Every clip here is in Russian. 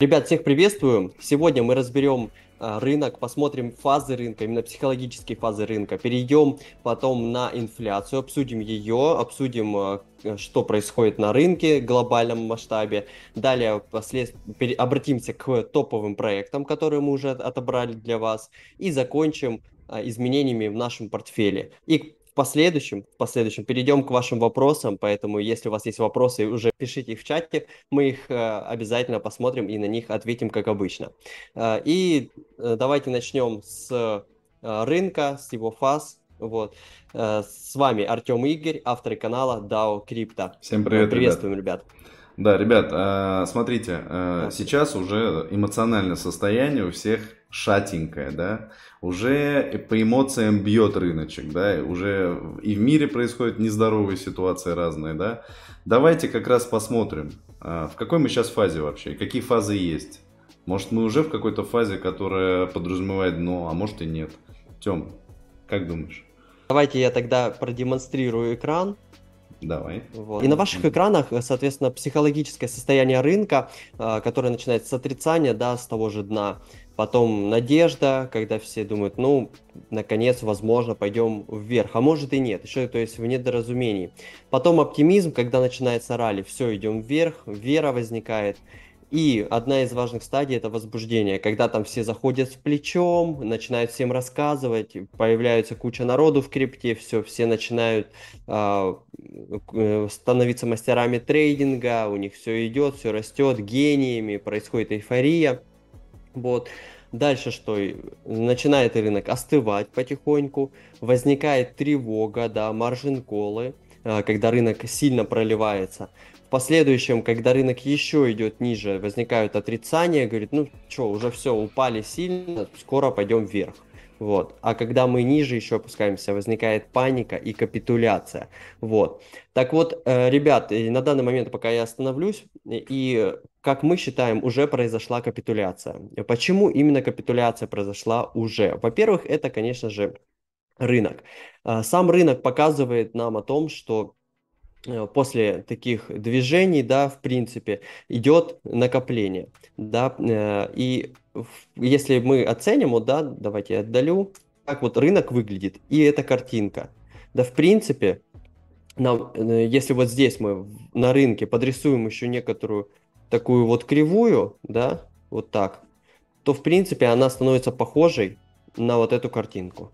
Ребят, всех приветствую. Сегодня мы разберем а, рынок, посмотрим фазы рынка, именно психологические фазы рынка. Перейдем потом на инфляцию, обсудим ее, обсудим, а, что происходит на рынке в глобальном масштабе. Далее послед... обратимся к топовым проектам, которые мы уже отобрали для вас. И закончим изменениями в нашем портфеле. И последующем, в последующем перейдем к вашим вопросам, поэтому если у вас есть вопросы, уже пишите их в чате, мы их э, обязательно посмотрим и на них ответим, как обычно. Э, и э, давайте начнем с рынка, с его фаз. Вот. С вами Артем Игорь, авторы канала DAO Crypto. Всем привет, Приветствуем, ребят. ребят. Да, ребят, смотрите, сейчас уже эмоциональное состояние у всех шатенькое, да, уже по эмоциям бьет рыночек, да, уже и в мире происходят нездоровые ситуации разные, да. Давайте как раз посмотрим, а, в какой мы сейчас фазе вообще, какие фазы есть. Может, мы уже в какой-то фазе, которая подразумевает дно, а может и нет. Тем, как думаешь? Давайте я тогда продемонстрирую экран. Давай. Вот. И на ваших экранах, соответственно, психологическое состояние рынка, а, которое начинается с отрицания, да, с того же дна. Потом надежда, когда все думают, ну, наконец, возможно, пойдем вверх. А может и нет, еще, то есть, в недоразумении. Потом оптимизм, когда начинается ралли, все, идем вверх, вера возникает. И одна из важных стадий это возбуждение, когда там все заходят с плечом, начинают всем рассказывать, появляется куча народу в крипте, все, все начинают а, э, становиться мастерами трейдинга, у них все идет, все растет, гениями, происходит эйфория. Вот. Дальше что? Начинает рынок остывать потихоньку, возникает тревога, да, маржин-колы, а, когда рынок сильно проливается. Последующем, когда рынок еще идет ниже, возникают отрицания, говорит, ну что, уже все, упали сильно, скоро пойдем вверх. Вот. А когда мы ниже еще опускаемся, возникает паника и капитуляция. Вот. Так вот, э, ребят, на данный момент, пока я остановлюсь, и как мы считаем, уже произошла капитуляция. Почему именно капитуляция произошла уже? Во-первых, это, конечно же, рынок. А, сам рынок показывает нам о том, что э, после таких движений, да, в принципе, идет накопление, да, э, и если мы оценим, вот, да, давайте я отдалю, как вот рынок выглядит, и эта картинка, да, в принципе, нам, э, если вот здесь мы на рынке подрисуем еще некоторую такую вот кривую, да, вот так, то в принципе она становится похожей на вот эту картинку.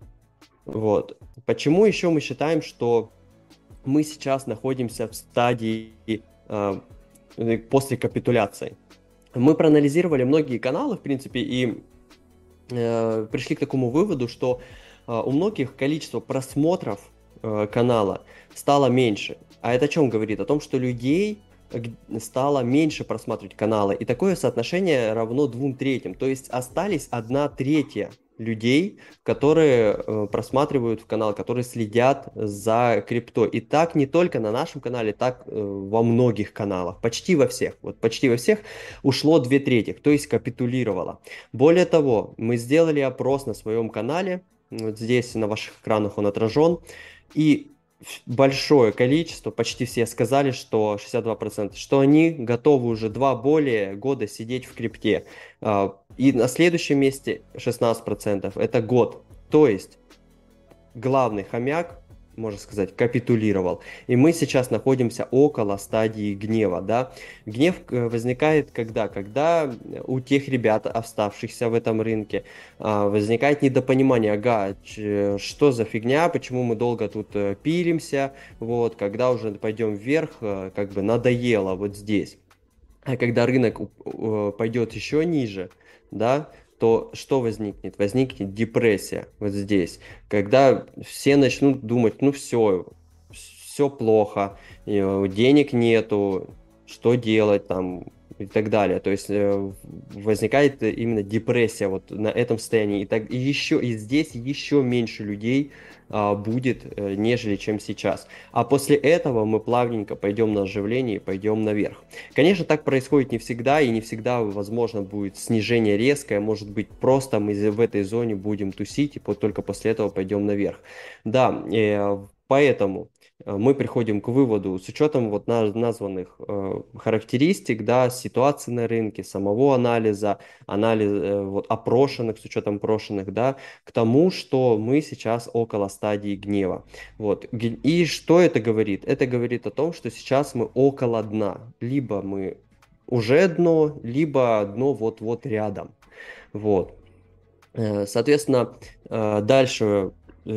Вот. Почему еще мы считаем, что мы сейчас находимся в стадии э, после капитуляции? Мы проанализировали многие каналы, в принципе, и э, пришли к такому выводу, что э, у многих количество просмотров э, канала стало меньше. А это о чем говорит? О том, что людей стало меньше просматривать каналы. И такое соотношение равно двум третьим. То есть остались одна третья людей, которые э, просматривают в канал, которые следят за крипто. И так не только на нашем канале, так э, во многих каналах, почти во всех. Вот почти во всех ушло две трети, то есть капитулировало. Более того, мы сделали опрос на своем канале, вот здесь на ваших экранах он отражен, и большое количество, почти все сказали, что 62%, что они готовы уже два более года сидеть в крипте. И на следующем месте 16%, это год. То есть главный хомяк можно сказать, капитулировал. И мы сейчас находимся около стадии гнева, да. Гнев э, возникает когда? Когда у тех ребят, оставшихся в этом рынке, а, возникает недопонимание, ага, что за фигня, почему мы долго тут э, пилимся, вот, когда уже пойдем вверх, э, как бы надоело вот здесь. А когда рынок пойдет еще ниже, да, то что возникнет? Возникнет депрессия вот здесь, когда все начнут думать, ну все, все плохо, э, денег нету, что делать там, и так далее. То есть э, возникает именно депрессия вот на этом состоянии. И, так, и, еще, и здесь еще меньше людей будет, э, нежели чем сейчас. А после этого мы плавненько пойдем на оживление и пойдем наверх. Конечно, так происходит не всегда, и не всегда, возможно, будет снижение резкое. Может быть, просто мы в этой зоне будем тусить, и только после этого пойдем наверх. Да, э, поэтому мы приходим к выводу с учетом вот названных э, характеристик, да, ситуации на рынке, самого анализа, анализ э, вот опрошенных с учетом прошенных, да, к тому, что мы сейчас около стадии гнева. Вот. И что это говорит? Это говорит о том, что сейчас мы около дна. Либо мы уже дно, либо дно вот-вот рядом. Вот. Соответственно, дальше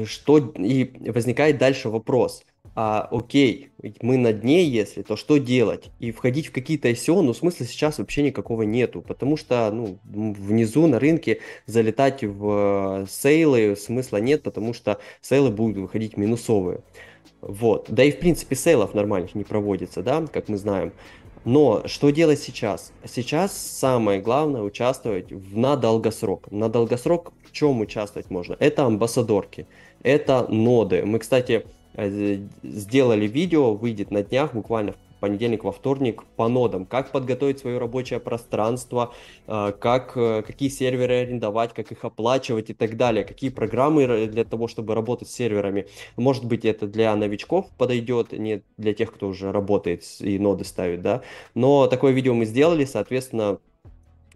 что и возникает дальше вопрос а, окей, мы на дне, если, то что делать? И входить в какие-то ICO, ну, смысла сейчас вообще никакого нету, потому что, ну, внизу на рынке залетать в э, сейлы смысла нет, потому что сейлы будут выходить минусовые. Вот. Да и, в принципе, сейлов нормальных не проводится, да, как мы знаем. Но что делать сейчас? Сейчас самое главное участвовать в, на долгосрок. На долгосрок в чем участвовать можно? Это амбассадорки, это ноды. Мы, кстати, сделали видео, выйдет на днях, буквально в понедельник, во вторник, по нодам, как подготовить свое рабочее пространство, э, как, э, какие серверы арендовать, как их оплачивать и так далее, какие программы для того, чтобы работать с серверами. Может быть, это для новичков подойдет, не для тех, кто уже работает и ноды ставит, да. Но такое видео мы сделали, соответственно,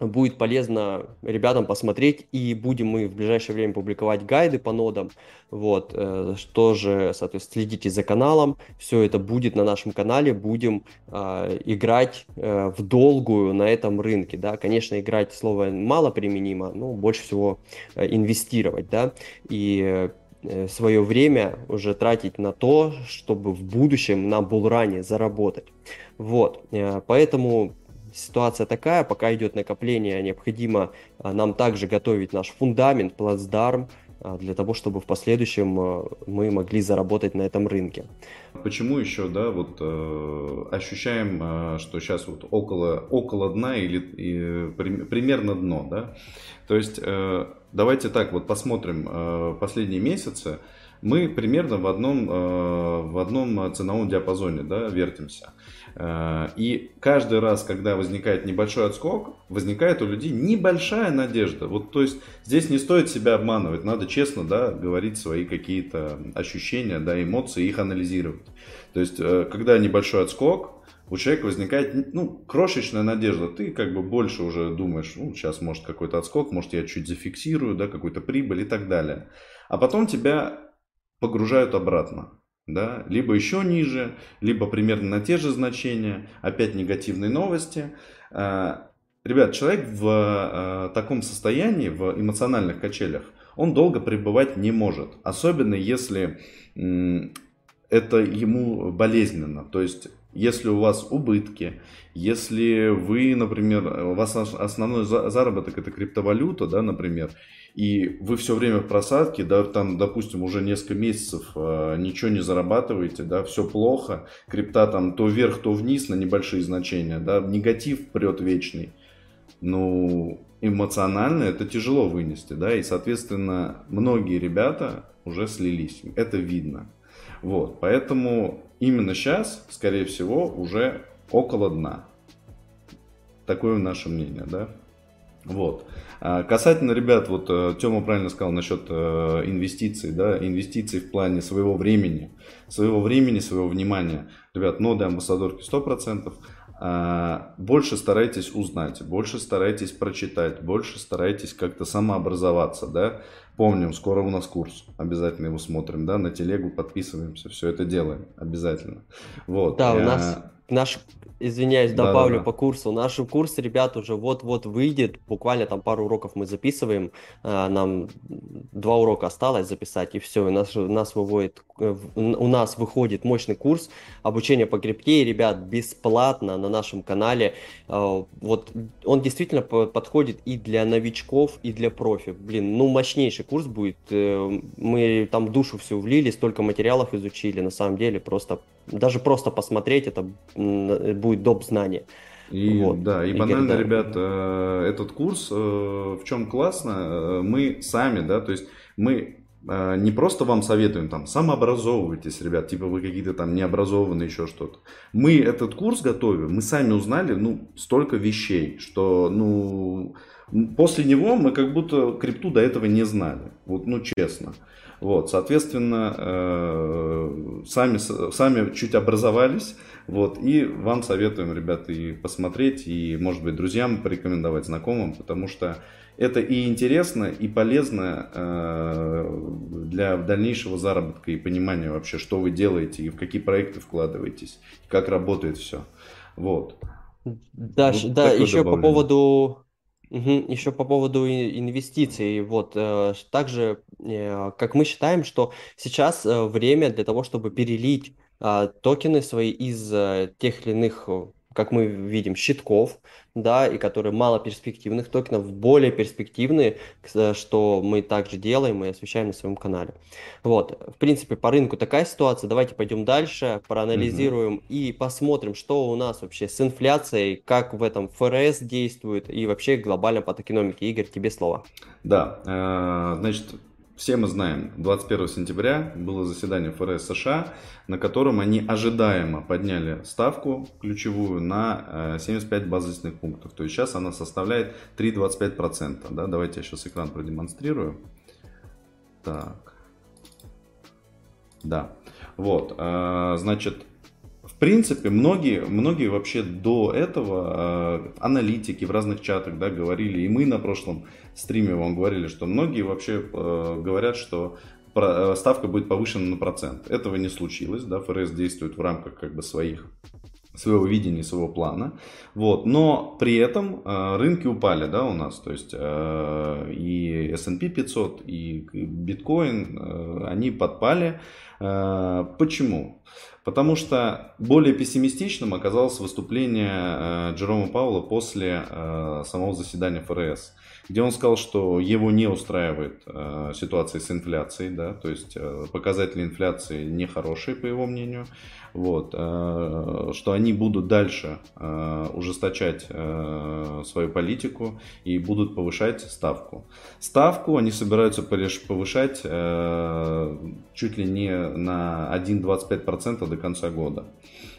будет полезно ребятам посмотреть, и будем мы в ближайшее время публиковать гайды по нодам, вот, э, что же, соответственно, следите за каналом, все это будет на нашем канале, будем э, играть э, в долгую на этом рынке, да, конечно, играть слово мало применимо, но больше всего э, инвестировать, да, и э, свое время уже тратить на то, чтобы в будущем на булране заработать. Вот, э, поэтому ситуация такая, пока идет накопление, необходимо а, нам также готовить наш фундамент, плацдарм, а, для того, чтобы в последующем а, мы могли заработать на этом рынке. Почему еще, да, вот э, ощущаем, э, что сейчас вот около, около дна или и, при, примерно дно, да? То есть э, давайте так вот посмотрим э, последние месяцы, мы примерно в одном, э, в одном ценовом диапазоне, да, вертимся. Э, и каждый раз, когда возникает небольшой отскок, возникает у людей небольшая надежда. Вот, то есть здесь не стоит себя обманывать, надо честно да, говорить свои какие-то ощущения, да, эмоции, их анализировать. То есть, э, когда небольшой отскок, у человека возникает ну, крошечная надежда. Ты как бы больше уже думаешь, ну, сейчас может какой-то отскок, может я чуть зафиксирую, да, какую-то прибыль и так далее. А потом тебя погружают обратно да, либо еще ниже, либо примерно на те же значения, опять негативные новости. А, ребят, человек в а, таком состоянии, в эмоциональных качелях, он долго пребывать не может, особенно если это ему болезненно, то есть если у вас убытки, если вы, например, у вас основной заработок это криптовалюта, да, например, и вы все время в просадке, да, там, допустим, уже несколько месяцев э, ничего не зарабатываете, да, все плохо, крипта там то вверх, то вниз на небольшие значения, да, негатив прет вечный, ну, эмоционально это тяжело вынести, да, и, соответственно, многие ребята уже слились, это видно. Вот, поэтому именно сейчас, скорее всего, уже около дна. Такое наше мнение, да. Вот. А касательно, ребят, вот э, Тёма правильно сказал насчет э, инвестиций, да, инвестиций в плане своего времени, своего времени, своего внимания. Ребят, ноды амбассадорки 100%. А, больше старайтесь узнать, больше старайтесь прочитать, больше старайтесь как-то самообразоваться, да. Помним, скоро у нас курс, обязательно его смотрим, да, на телегу подписываемся, все это делаем, обязательно. Вот. Да, у нас наш извиняюсь, добавлю да, да, по курсу. Наш курс, ребят, уже вот-вот выйдет. Буквально там пару уроков мы записываем. А, нам два урока осталось записать, и все. У нас, нас выводит, э, у нас выходит мощный курс обучения по крипте. Ребят, бесплатно на нашем канале. А, вот он действительно подходит и для новичков, и для профи. Блин, ну мощнейший курс будет. Э, мы там душу всю влили, столько материалов изучили. На самом деле, просто даже просто посмотреть это будет доп. знания. И, вот. Да, и, банально, говорит, ребят, э, этот курс, э, в чем классно, э, мы сами, да, то есть мы не просто вам советуем там, самообразовывайтесь, ребят, типа вы какие-то там необразованные, еще что-то. Мы этот курс готовим, мы сами узнали, ну, столько вещей, что, ну, после него мы как будто крипту до этого не знали. Вот, ну, честно. Вот, соответственно, сами, сами чуть образовались, вот, и вам советуем, ребята, и посмотреть, и, может быть, друзьям порекомендовать, знакомым, потому что это и интересно, и полезно э, для дальнейшего заработка и понимания вообще, что вы делаете, и в какие проекты вкладываетесь, как работает все. Вот. Да, вот да еще добавление. по поводу Угу. Еще по поводу инвестиций, вот э, также, э, как мы считаем, что сейчас э, время для того, чтобы перелить а, токены свои из тех или иных как мы видим, щитков, да, и которые мало перспективных токенов, более перспективные, что мы также делаем и освещаем на своем канале. Вот, в принципе, по рынку такая ситуация. Давайте пойдем дальше, проанализируем угу. и посмотрим, что у нас вообще с инфляцией, как в этом ФРС действует и вообще глобально по токеномике. Игорь, тебе слово. Да, э, значит, все мы знаем, 21 сентября было заседание ФРС США, на котором они ожидаемо подняли ставку ключевую на 75 э, базисных пунктов. То есть сейчас она составляет 3,25%. Да? Давайте я сейчас экран продемонстрирую. Так. Да. Вот. Э, значит, принципе, многие, многие вообще до этого э, аналитики в разных чатах да, говорили, и мы на прошлом стриме вам говорили, что многие вообще э, говорят, что э, ставка будет повышена на процент. Этого не случилось, да, ФРС действует в рамках как бы своих своего видения, своего плана. Вот. Но при этом э, рынки упали да, у нас. То есть э, и S&P 500, и биткоин, э, они подпали. Э, почему? Потому что более пессимистичным оказалось выступление э, Джерома Паула после э, самого заседания ФРС, где он сказал, что его не устраивает э, ситуация с инфляцией, да, то есть показатели инфляции нехорошие, по его мнению, вот, что они будут дальше ужесточать свою политику и будут повышать ставку. Ставку они собираются повышать чуть ли не на 1,25% до конца года.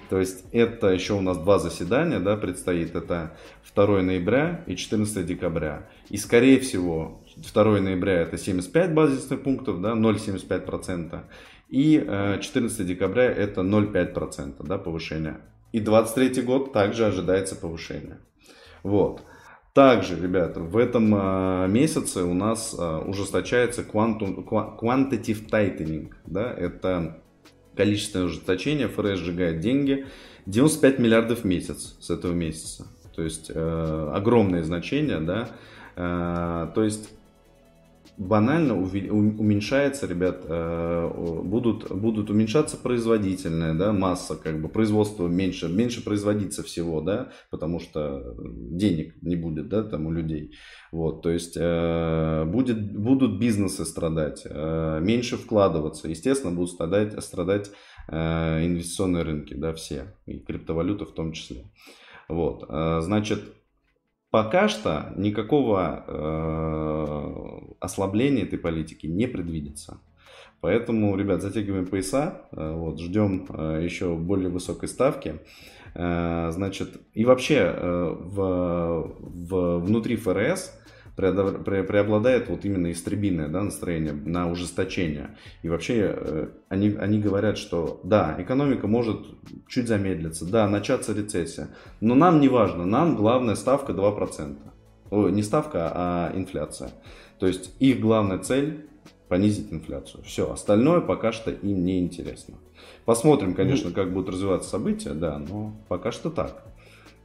То есть это еще у нас два заседания да, предстоит. Это 2 ноября и 14 декабря. И скорее всего 2 ноября это 75 базисных пунктов, да, 0,75%. И 14 э, декабря это 0,5% да, повышения. И 23 год также ожидается повышение. Вот. Также, ребята, в этом э, месяце у нас э, ужесточается quantum, quantitative tightening. Да? Это количественное ужесточение, ФРС сжигает деньги. 95 миллиардов в месяц с этого месяца. То есть э, огромное значение, да. Э, то есть банально уменьшается, ребят, э, будут, будут уменьшаться производительная да, масса, как бы производство меньше, меньше производиться всего, да, потому что денег не будет, да, там у людей. Вот, то есть э, будет, будут бизнесы страдать, меньше вкладываться, естественно, будут страдать, страдать инвестиционные рынки, да, все, и криптовалюта в том числе. Вот, значит, Пока что никакого э, ослабления этой политики не предвидится. Поэтому, ребят, затягиваем пояса, э, вот, ждем э, еще более высокой ставки. Э, значит, и вообще в, в, внутри ФРС преобладает вот именно истребиное да, настроение на ужесточение. И вообще э, они, они говорят, что да, экономика может чуть замедлиться, да, начаться рецессия, но нам не важно, нам главная ставка 2%. О, не ставка, а инфляция. То есть их главная цель понизить инфляцию. Все, остальное пока что им не интересно. Посмотрим, конечно, как будут развиваться события, да, но пока что так.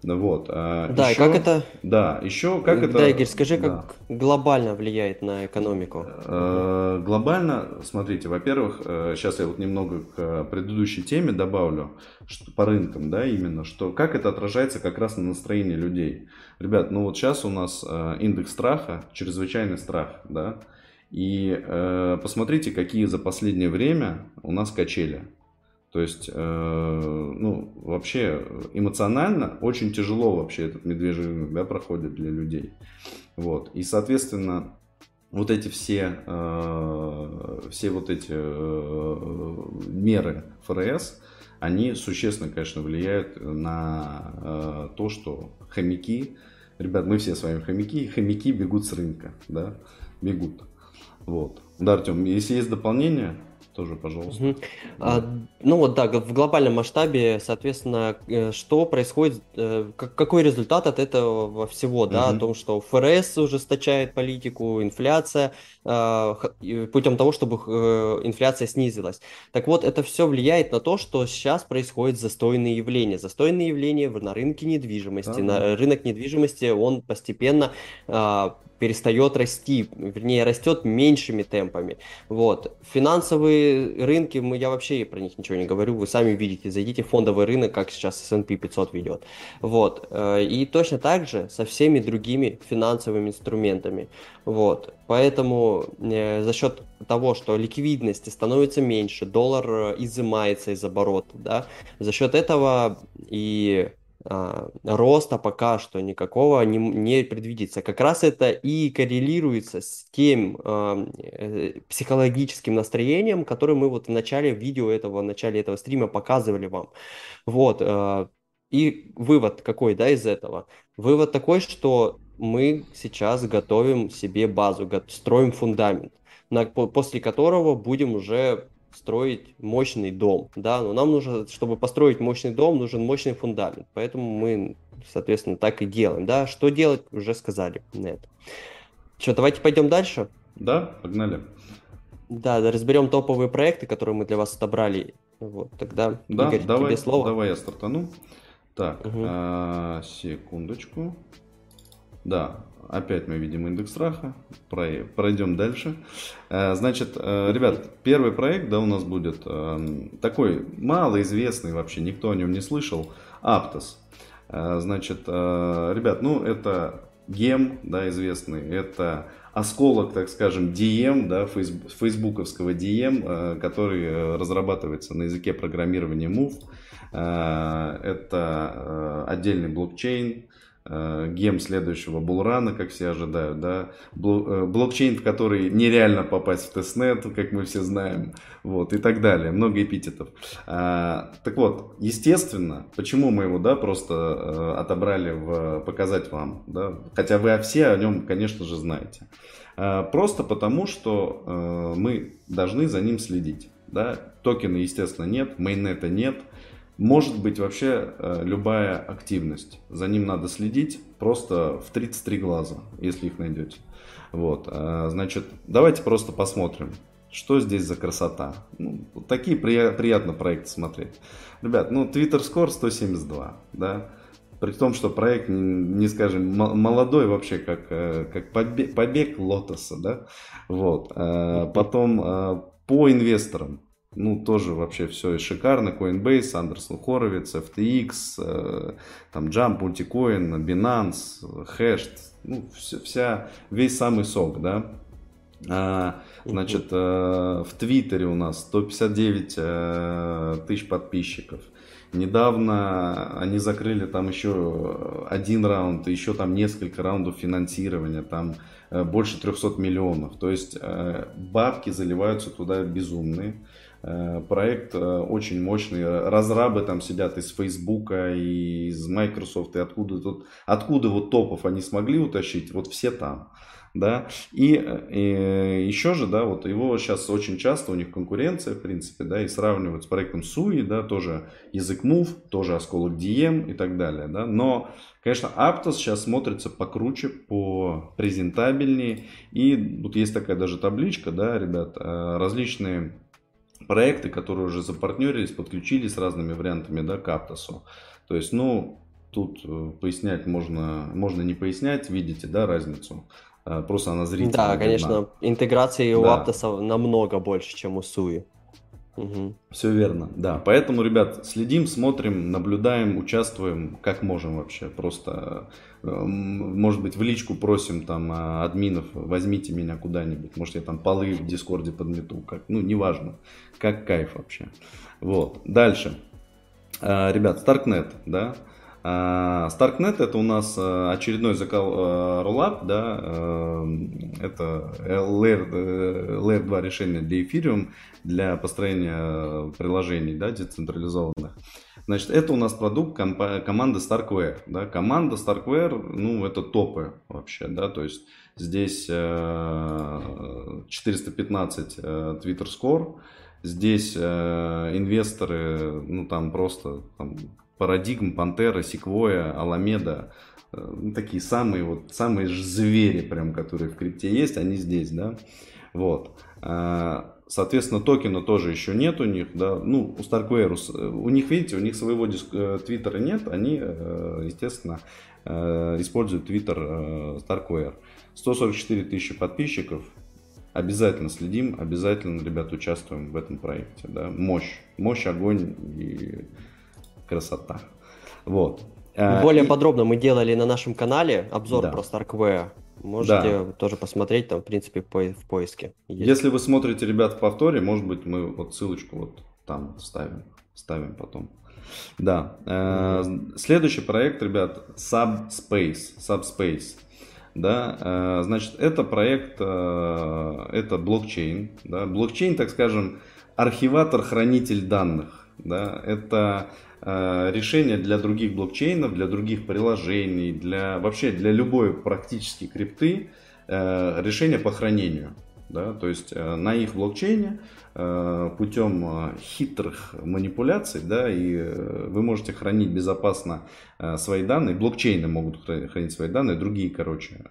Вот. А да, еще, как это... Да, еще как это... Да, Игорь, скажи, да. как глобально влияет на экономику? Э, глобально, смотрите, во-первых, сейчас э, я вот немного к предыдущей теме добавлю, что по рынкам, да, именно, что как это отражается как раз на настроении людей. Ребят, ну вот сейчас у нас э, индекс страха, чрезвычайный страх, да, и э, посмотрите, какие за последнее время у нас качели. То есть, э, ну, вообще эмоционально очень тяжело вообще этот медвежий рынок, да, проходит для людей. Вот. И, соответственно, вот эти все, э, все вот эти э, меры ФРС, они существенно, конечно, влияют на э, то, что хомяки ребят, мы все с вами хомяки, хомяки бегут с рынка, да, бегут. Вот. Да, Артем, если есть дополнение, тоже, пожалуйста. Угу. А, ну вот да, в глобальном масштабе, соответственно, э, что происходит, э, какой результат от этого всего, да, угу. о том, что ФРС ужесточает политику, инфляция, а, путем того, чтобы э, инфляция снизилась. Так вот, это все влияет на то, что сейчас происходит застойные явления. Застойные явления на рынке недвижимости. Ага. На рынок недвижимости, он постепенно а, перестает расти, вернее, растет меньшими темпами. Вот. Финансовые рынки, мы, я вообще про них ничего не говорю, вы сами видите, зайдите в фондовый рынок, как сейчас S&P 500 ведет. Вот. Э, и точно так же со всеми другими финансовыми инструментами. Вот. Поэтому э, за счет того, что ликвидности становится меньше, доллар э, изымается из оборота, да, за счет этого и а, роста пока что никакого не, не предвидится. Как раз это и коррелируется с тем а, психологическим настроением, которое мы вот в начале видео этого, в начале этого стрима показывали вам. Вот. Э, и вывод какой, да, из этого? Вывод такой, что мы сейчас готовим себе базу, строим фундамент, на, после которого будем уже строить мощный дом, да, но нам нужно, чтобы построить мощный дом, нужен мощный фундамент, поэтому мы, соответственно, так и делаем, да, что делать, уже сказали на это. Что, давайте пойдем дальше? Да, погнали. Да, да, разберем топовые проекты, которые мы для вас отобрали. Вот, тогда, да, Игорь, давай, тебе слово. Давай я стартану. Так, угу. а, секундочку. Да, Опять мы видим индекс страха. Пройдем дальше. Э, значит, э, ребят, первый проект, да, у нас будет э, такой малоизвестный вообще, никто о нем не слышал. Аптос. Значит, ребят, ну это гем, да, известный. Это осколок, так скажем, DM, да, фейсбуковского DM, который разрабатывается на языке программирования Move. Это отдельный блокчейн, gem следующего булрана, как все ожидают, да, э, блокчейн, в который нереально попасть в testnet, как мы все знаем, вот, и так далее, много эпитетов. А, так вот, естественно, почему мы его, да, просто э, отобрали в, показать вам, да, хотя вы все о нем, конечно же, знаете. А, просто потому, что мы должны за ним следить, да, токена, естественно, нет, мейннета нет, может быть вообще э, любая активность. За ним надо следить просто в 33 глаза, если их найдете. Вот, э, значит, давайте просто посмотрим, что здесь за красота. Ну, такие при, приятно проекты смотреть. Ребят, ну, Twitter Score 172, да, при том, что проект, не, не скажем, молодой вообще, как, э, как побег, побег Лотоса, да, вот. Потом по инвесторам, ну, тоже вообще все и шикарно. Coinbase, Андерсон Хоровиц, FTX, э, там Jump, Multicoin, Binance, Hash, ну, все, вся, весь самый сок, да. А, значит, э, в Твиттере у нас 159 э, тысяч подписчиков. Недавно они закрыли там еще один раунд, еще там несколько раундов финансирования, там больше 300 миллионов. То есть бабки заливаются туда безумные. Э, проект э, очень мощный. Разрабы там сидят из Фейсбука, и из Microsoft, и откуда тут, откуда вот топов они смогли утащить, вот все там. Да, и, и еще же, да, вот его сейчас очень часто, у них конкуренция, в принципе, да, и сравнивают с проектом Суи, да, тоже язык Move, тоже осколок DM и так далее, да, но, конечно, Aptos сейчас смотрится покруче, по презентабельнее, и вот есть такая даже табличка, да, ребят, э, различные проекты, которые уже запартнерились, подключились с разными вариантами да, к Аптосу. То есть, ну, тут э, пояснять можно, можно не пояснять, видите, да, разницу. А, просто она зрительно. Да, конечно, интеграции да. у Аптоса намного больше, чем у Суи. Угу. Все верно, да. Поэтому, ребят, следим, смотрим, наблюдаем, участвуем, как можем вообще. Просто, может быть, в личку просим там а, админов, возьмите меня куда-нибудь. Может, я там полы в Дискорде подмету, как, ну, неважно. Как кайф вообще. Вот, дальше. А, ребят, Starknet, да. А, Starknet это у нас э, очередной закал э, роллап, да, это Layer, Layer 2 решение для Ethereum, для построения приложений, да, децентрализованных. Значит, это у нас продукт команды Starkware. Да? Команда Starkware, ну, это топы вообще, да, то есть здесь 415 э, Twitter Score, здесь э, инвесторы, ну, там просто там, Парадигм, Пантера, Секвоя, Аламеда, ну, такие самые вот, самые же звери, прям, которые в крипте есть, они здесь, да, вот. Соответственно, токена тоже еще нет у них, да, ну, у Starkware, у них, видите, у них своего э, твиттера нет, они, э, естественно, э, используют твиттер Starkware. 144 тысячи подписчиков, обязательно следим, обязательно, ребят, участвуем в этом проекте, да, мощь, мощь, огонь и красота, вот. Более и... подробно мы делали на нашем канале обзор да. про Starkware. Можете да. тоже посмотреть, там, в принципе, по, в поиске. Есть. Если вы смотрите, ребят, в повторе, может быть, мы вот ссылочку вот там ставим, ставим потом. Да. Mm-hmm. Следующий проект, ребят, Subspace. Subspace. Да, э, значит, это проект, э, это блокчейн. Да, блокчейн, так скажем, архиватор-хранитель данных. Да, это решения для других блокчейнов, для других приложений, для вообще для любой практически крипты э, решения по хранению. Да, то есть э, на их блокчейне путем хитрых манипуляций, да, и вы можете хранить безопасно свои данные, блокчейны могут хранить свои данные, другие, короче,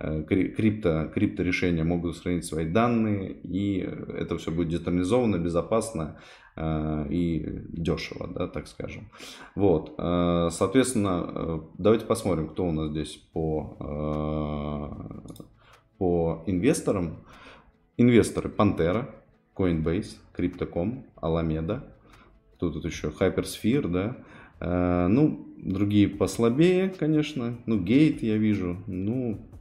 крипто, крипто решения могут хранить свои данные, и это все будет децентрализовано, безопасно, Э, и дешево, да, так скажем. Вот, э, соответственно, э, давайте посмотрим, кто у нас здесь по, по инвесторам. Инвесторы Pantera, Coinbase, Crypto.com, Alameda, кто тут еще, Hypersphere, да, ну, другие послабее, конечно, ну, Gate я вижу, ну,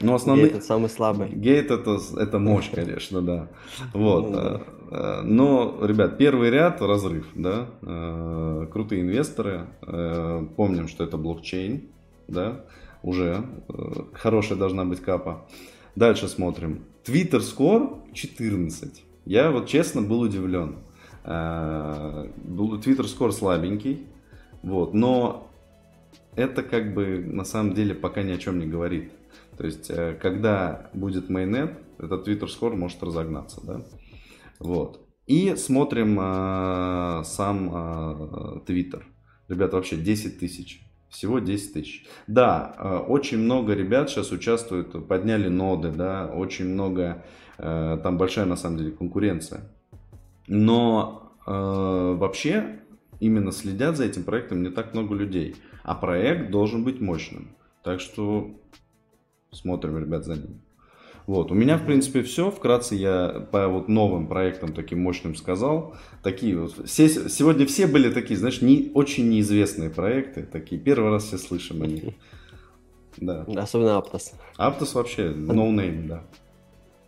ну, основной... Гейт это самый слабый. Гейт это, это мощь, конечно, да. Вот. Ну э, э, но, ребят, первый ряд разрыв, да. Э, крутые инвесторы. Помним, что это блокчейн, да. Уже хорошая должна быть капа. Дальше смотрим. Twitter Score 14. Я вот честно был удивлен. Twitter Score слабенький. Вот, но это как бы на самом деле пока ни о чем не говорит. То есть, э, когда будет майонет, этот Twitter Score может разогнаться, да? Вот. И смотрим э, сам э, Twitter. Ребята, вообще 10 тысяч. Всего 10 тысяч. Да, э, очень много ребят сейчас участвуют, подняли ноды, да, очень много, э, там большая на самом деле конкуренция. Но э, вообще именно следят за этим проектом не так много людей. А проект должен быть мощным. Так что Смотрим, ребят, за ним. Вот, у меня, в принципе, все. Вкратце я по вот новым проектам таким мощным сказал. Такие вот, все, сегодня все были такие, знаешь, не, очень неизвестные проекты. Такие, первый раз все слышим о них. Да. Особенно Aptos. Aptos вообще, no name, да.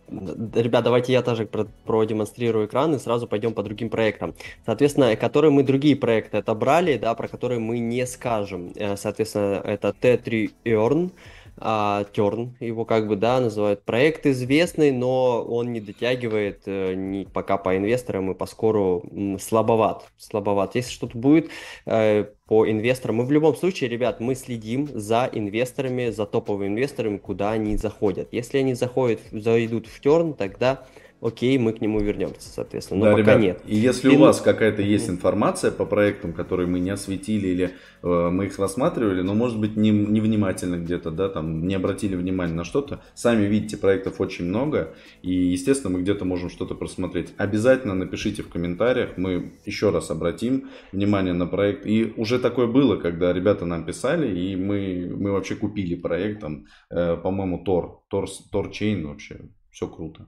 Ребят, давайте я тоже продемонстрирую экран и сразу пойдем по другим проектам. Соответственно, которые мы другие проекты отобрали, да, про которые мы не скажем. Э, соответственно, это T3 Earn, Терн, его как бы, да, называют. Проект известный, но он не дотягивает э, ни пока по инвесторам и по скору слабоват. Слабоват. Если что-то будет э, по инвесторам, мы в любом случае, ребят, мы следим за инвесторами, за топовыми инвесторами, куда они заходят. Если они заходят, зайдут в Терн, тогда окей, мы к нему вернемся, соответственно. Но да, пока ребят, нет. И если Пин... у вас какая-то есть информация по проектам, которые мы не осветили или э, мы их рассматривали, но может быть не, невнимательно где-то, да, там не обратили внимания на что-то, сами видите, проектов очень много, и естественно мы где-то можем что-то просмотреть. Обязательно напишите в комментариях, мы еще раз обратим внимание на проект. И уже такое было, когда ребята нам писали, и мы, мы вообще купили проект, там, э, по-моему, Тор, Тор, Тор Chain вообще, все круто.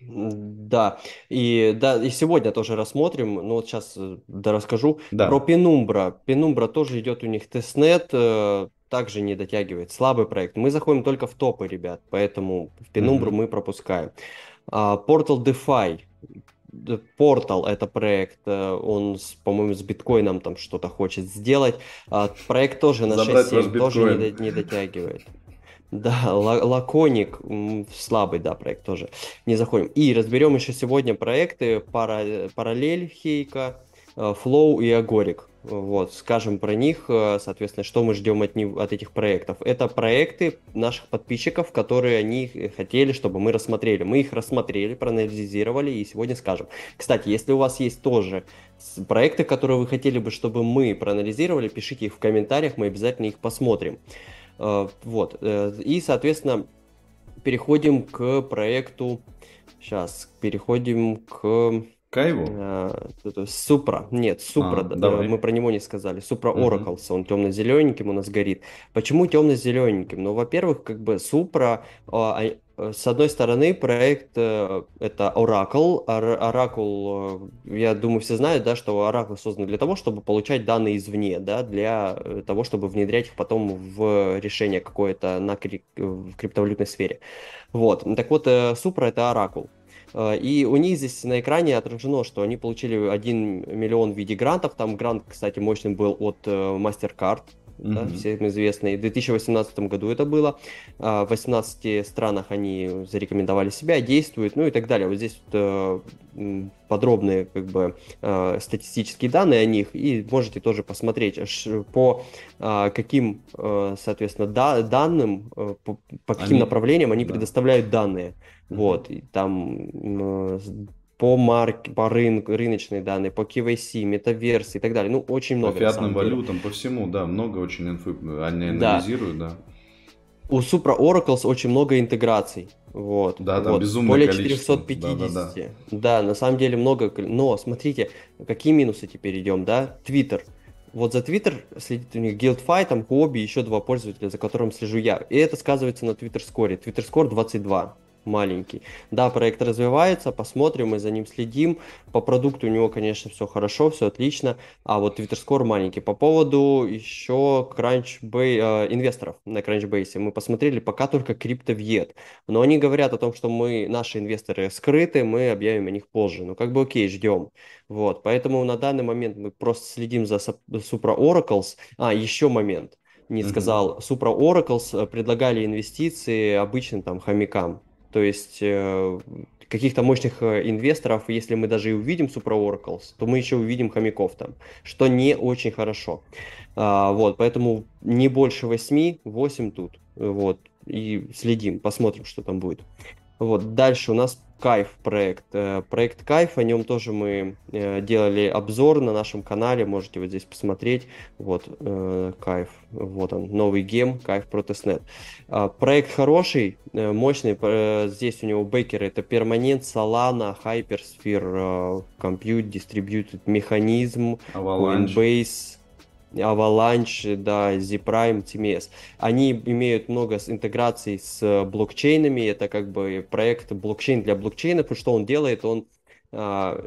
Да, и, да, и сегодня тоже рассмотрим, ну вот сейчас э, да, расскажу да. про Penumbra. Penumbra тоже идет у них тестнет, э, также не дотягивает, слабый проект. Мы заходим только в топы, ребят, поэтому в Penumbra mm-hmm. мы пропускаем. А, Portal DeFi, Portal это проект, э, он, по-моему, с биткоином там что-то хочет сделать. А, проект тоже на 6-7 тоже не, не дотягивает. Да, Лаконик, слабый, да, проект тоже. Не заходим. И разберем еще сегодня проекты пара, Параллель Хейка, Flow и Agoric. Вот, скажем про них, соответственно, что мы ждем от, них, от этих проектов. Это проекты наших подписчиков, которые они хотели, чтобы мы рассмотрели. Мы их рассмотрели, проанализировали и сегодня скажем. Кстати, если у вас есть тоже проекты, которые вы хотели бы, чтобы мы проанализировали, пишите их в комментариях, мы обязательно их посмотрим. Вот, и, соответственно, переходим к проекту. Сейчас переходим к Кайву? А, Супра. Нет, Супра. А, да, давай. Мы про него не сказали. Супра Oracles. Он темно-зелененьким у нас горит. Почему темно-зелененьким? Ну, во-первых, как бы Супра, а, а, с одной стороны, проект э, это Oracle. Oracle, э, я думаю, все знают, да, что Oracle создан для того, чтобы получать данные извне, да, для э, того, чтобы внедрять их потом в решение какое-то на крип... в криптовалютной сфере. Вот. Так вот, Супра это Oracle. И у них здесь на экране отражено, что они получили 1 миллион в виде грантов. Там грант, кстати, мощным был от э, MasterCard, mm-hmm. да, всем известный. В 2018 году это было. А, в 18 странах они зарекомендовали себя, действуют, ну и так далее. Вот здесь вот, э, подробные как бы э, статистические данные о них, и можете тоже посмотреть, по каким, соответственно, данным, по, каким они... направлениям они да. предоставляют данные. Вот, и там по марке, по рынку, рыночные данные, по KYC, метаверсы и так далее. Ну, очень много. По фиатным валютам, по всему, да, много очень инфы они анализируют, да. да. У Supra Oracles очень много интеграций. Вот. Да, там вот. безумное Более количество. 450. Да, да, да. да, на самом деле много. Но смотрите, какие минусы теперь идем, да? Твиттер. Вот за Твиттер следит у них Guildfy, там Хобби, еще два пользователя, за которым слежу я. И это сказывается на Twitter скоре. Twitter скор 22 маленький. Да, проект развивается, посмотрим, мы за ним следим. По продукту у него, конечно, все хорошо, все отлично. А вот Twitter Score маленький. По поводу еще Crunchbase, э, инвесторов на Crunchbase. Мы посмотрели, пока только криптовьет. Но они говорят о том, что мы, наши инвесторы скрыты, мы объявим о них позже. Ну, как бы окей, ждем. Вот, поэтому на данный момент мы просто следим за Supra Oracles. А, еще момент не сказал, Supra Oracles э, предлагали инвестиции обычным там хомякам. То есть э, каких-то мощных э, инвесторов, если мы даже и увидим Supra Oracles, то мы еще увидим хомяков там, что не очень хорошо. А, вот, поэтому не больше 8, 8 тут. Вот, и следим, посмотрим, что там будет. Вот, дальше у нас Кайф проект. Э, проект Кайф, о нем тоже мы э, делали обзор на нашем канале, можете вот здесь посмотреть. Вот, э, Кайф, вот он, новый гем, Кайф Протестнет. А, проект хороший, мощный, здесь у него бейкеры, это Permanent, Solana, Hypersphere, Compute, Distributed Mechanism, Coinbase, Avalanche, да, Zprime, TMS. Они имеют много интеграций с блокчейнами. Это как бы проект блокчейн для блокчейна. Потому что он делает? Он а,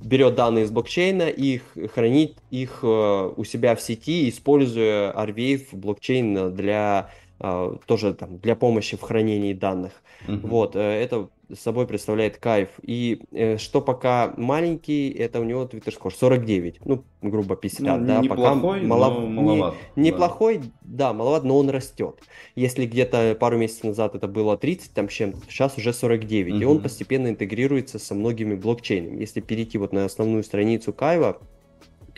берет данные из блокчейна и хранит их а, у себя в сети, используя RVF блокчейн для тоже там, для помощи в хранении данных. Uh-huh. Вот, э, это собой представляет кайф. И э, что пока маленький, это у него Twitter Score 49, ну, грубо 50, ну, да, неплохой, пока мало... но маловат. Не, неплохой, да. да, маловат, но он растет. Если где-то пару месяцев назад это было 30, там чем сейчас уже 49, угу. и он постепенно интегрируется со многими блокчейнами. Если перейти вот на основную страницу Кайва,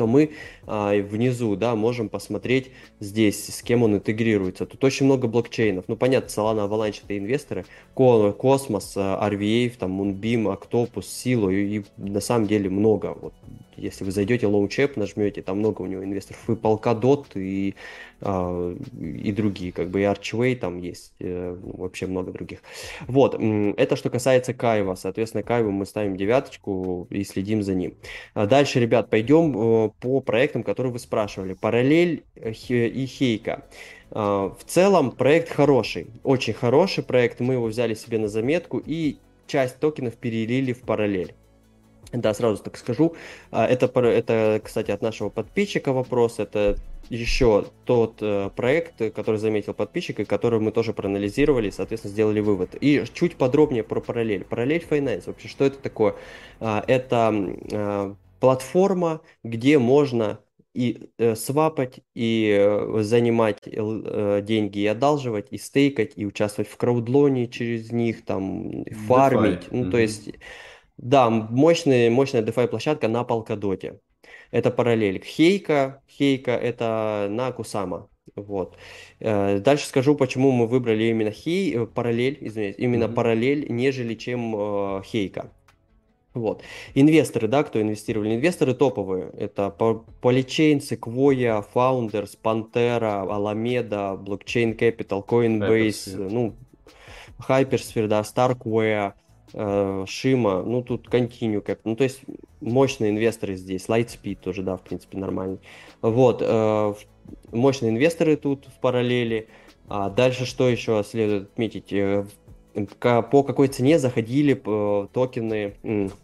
то мы а, внизу, да, можем посмотреть здесь, с кем он интегрируется. Тут очень много блокчейнов. Ну, понятно, Solana, Avalanche это инвесторы, Космос, RVA, там, Moonbeam, Octopus, Silo, и, и на самом деле много. Вот если вы зайдете Longchap, нажмете, там много у него инвесторов, и Polkadot, и, и другие, как бы и Archway там есть, э, вообще много других. Вот, это что касается Кайва, соответственно, Кайву мы ставим девяточку и следим за ним. А дальше, ребят, пойдем э, по проектам, которые вы спрашивали. Параллель э, и Хейка. Uh, в целом проект хороший, очень хороший проект, мы его взяли себе на заметку и часть токенов перелили в параллель. Да, сразу так скажу. А, это, это, кстати, от нашего подписчика вопрос. Это еще тот э, проект, который заметил подписчик, и который мы тоже проанализировали и, соответственно, сделали вывод. И чуть подробнее про параллель. Параллель Finance. Вообще, что это такое? А, это а, платформа, где можно и э, свапать, и э, занимать э, деньги, и одалживать, и стейкать, и участвовать в краудлоне через них, там, фармить. DeFi. Ну, mm-hmm. то есть да, мощная, мощная DeFi площадка на Polkadot. Это параллель. Хейка, Хейка это на Кусама. Вот. Э, дальше скажу, почему мы выбрали именно хей, э, параллель, извиняюсь, именно mm-hmm. параллель, нежели чем э, хейка. Вот. Инвесторы, да, кто инвестировали? Инвесторы топовые. Это Polychain, Sequoia, Founders, Pantera, Alameda, Blockchain Capital, Coinbase, Hypersphere. ну, Hypersphere, да, Starkware, э, Shima, ну, тут Continue Capital. Ну, то есть мощные инвесторы здесь. Lightspeed тоже, да, в принципе, нормальный. Вот. Э, мощные инвесторы тут в параллели. А дальше что еще следует отметить? Э, по какой цене заходили э, токены,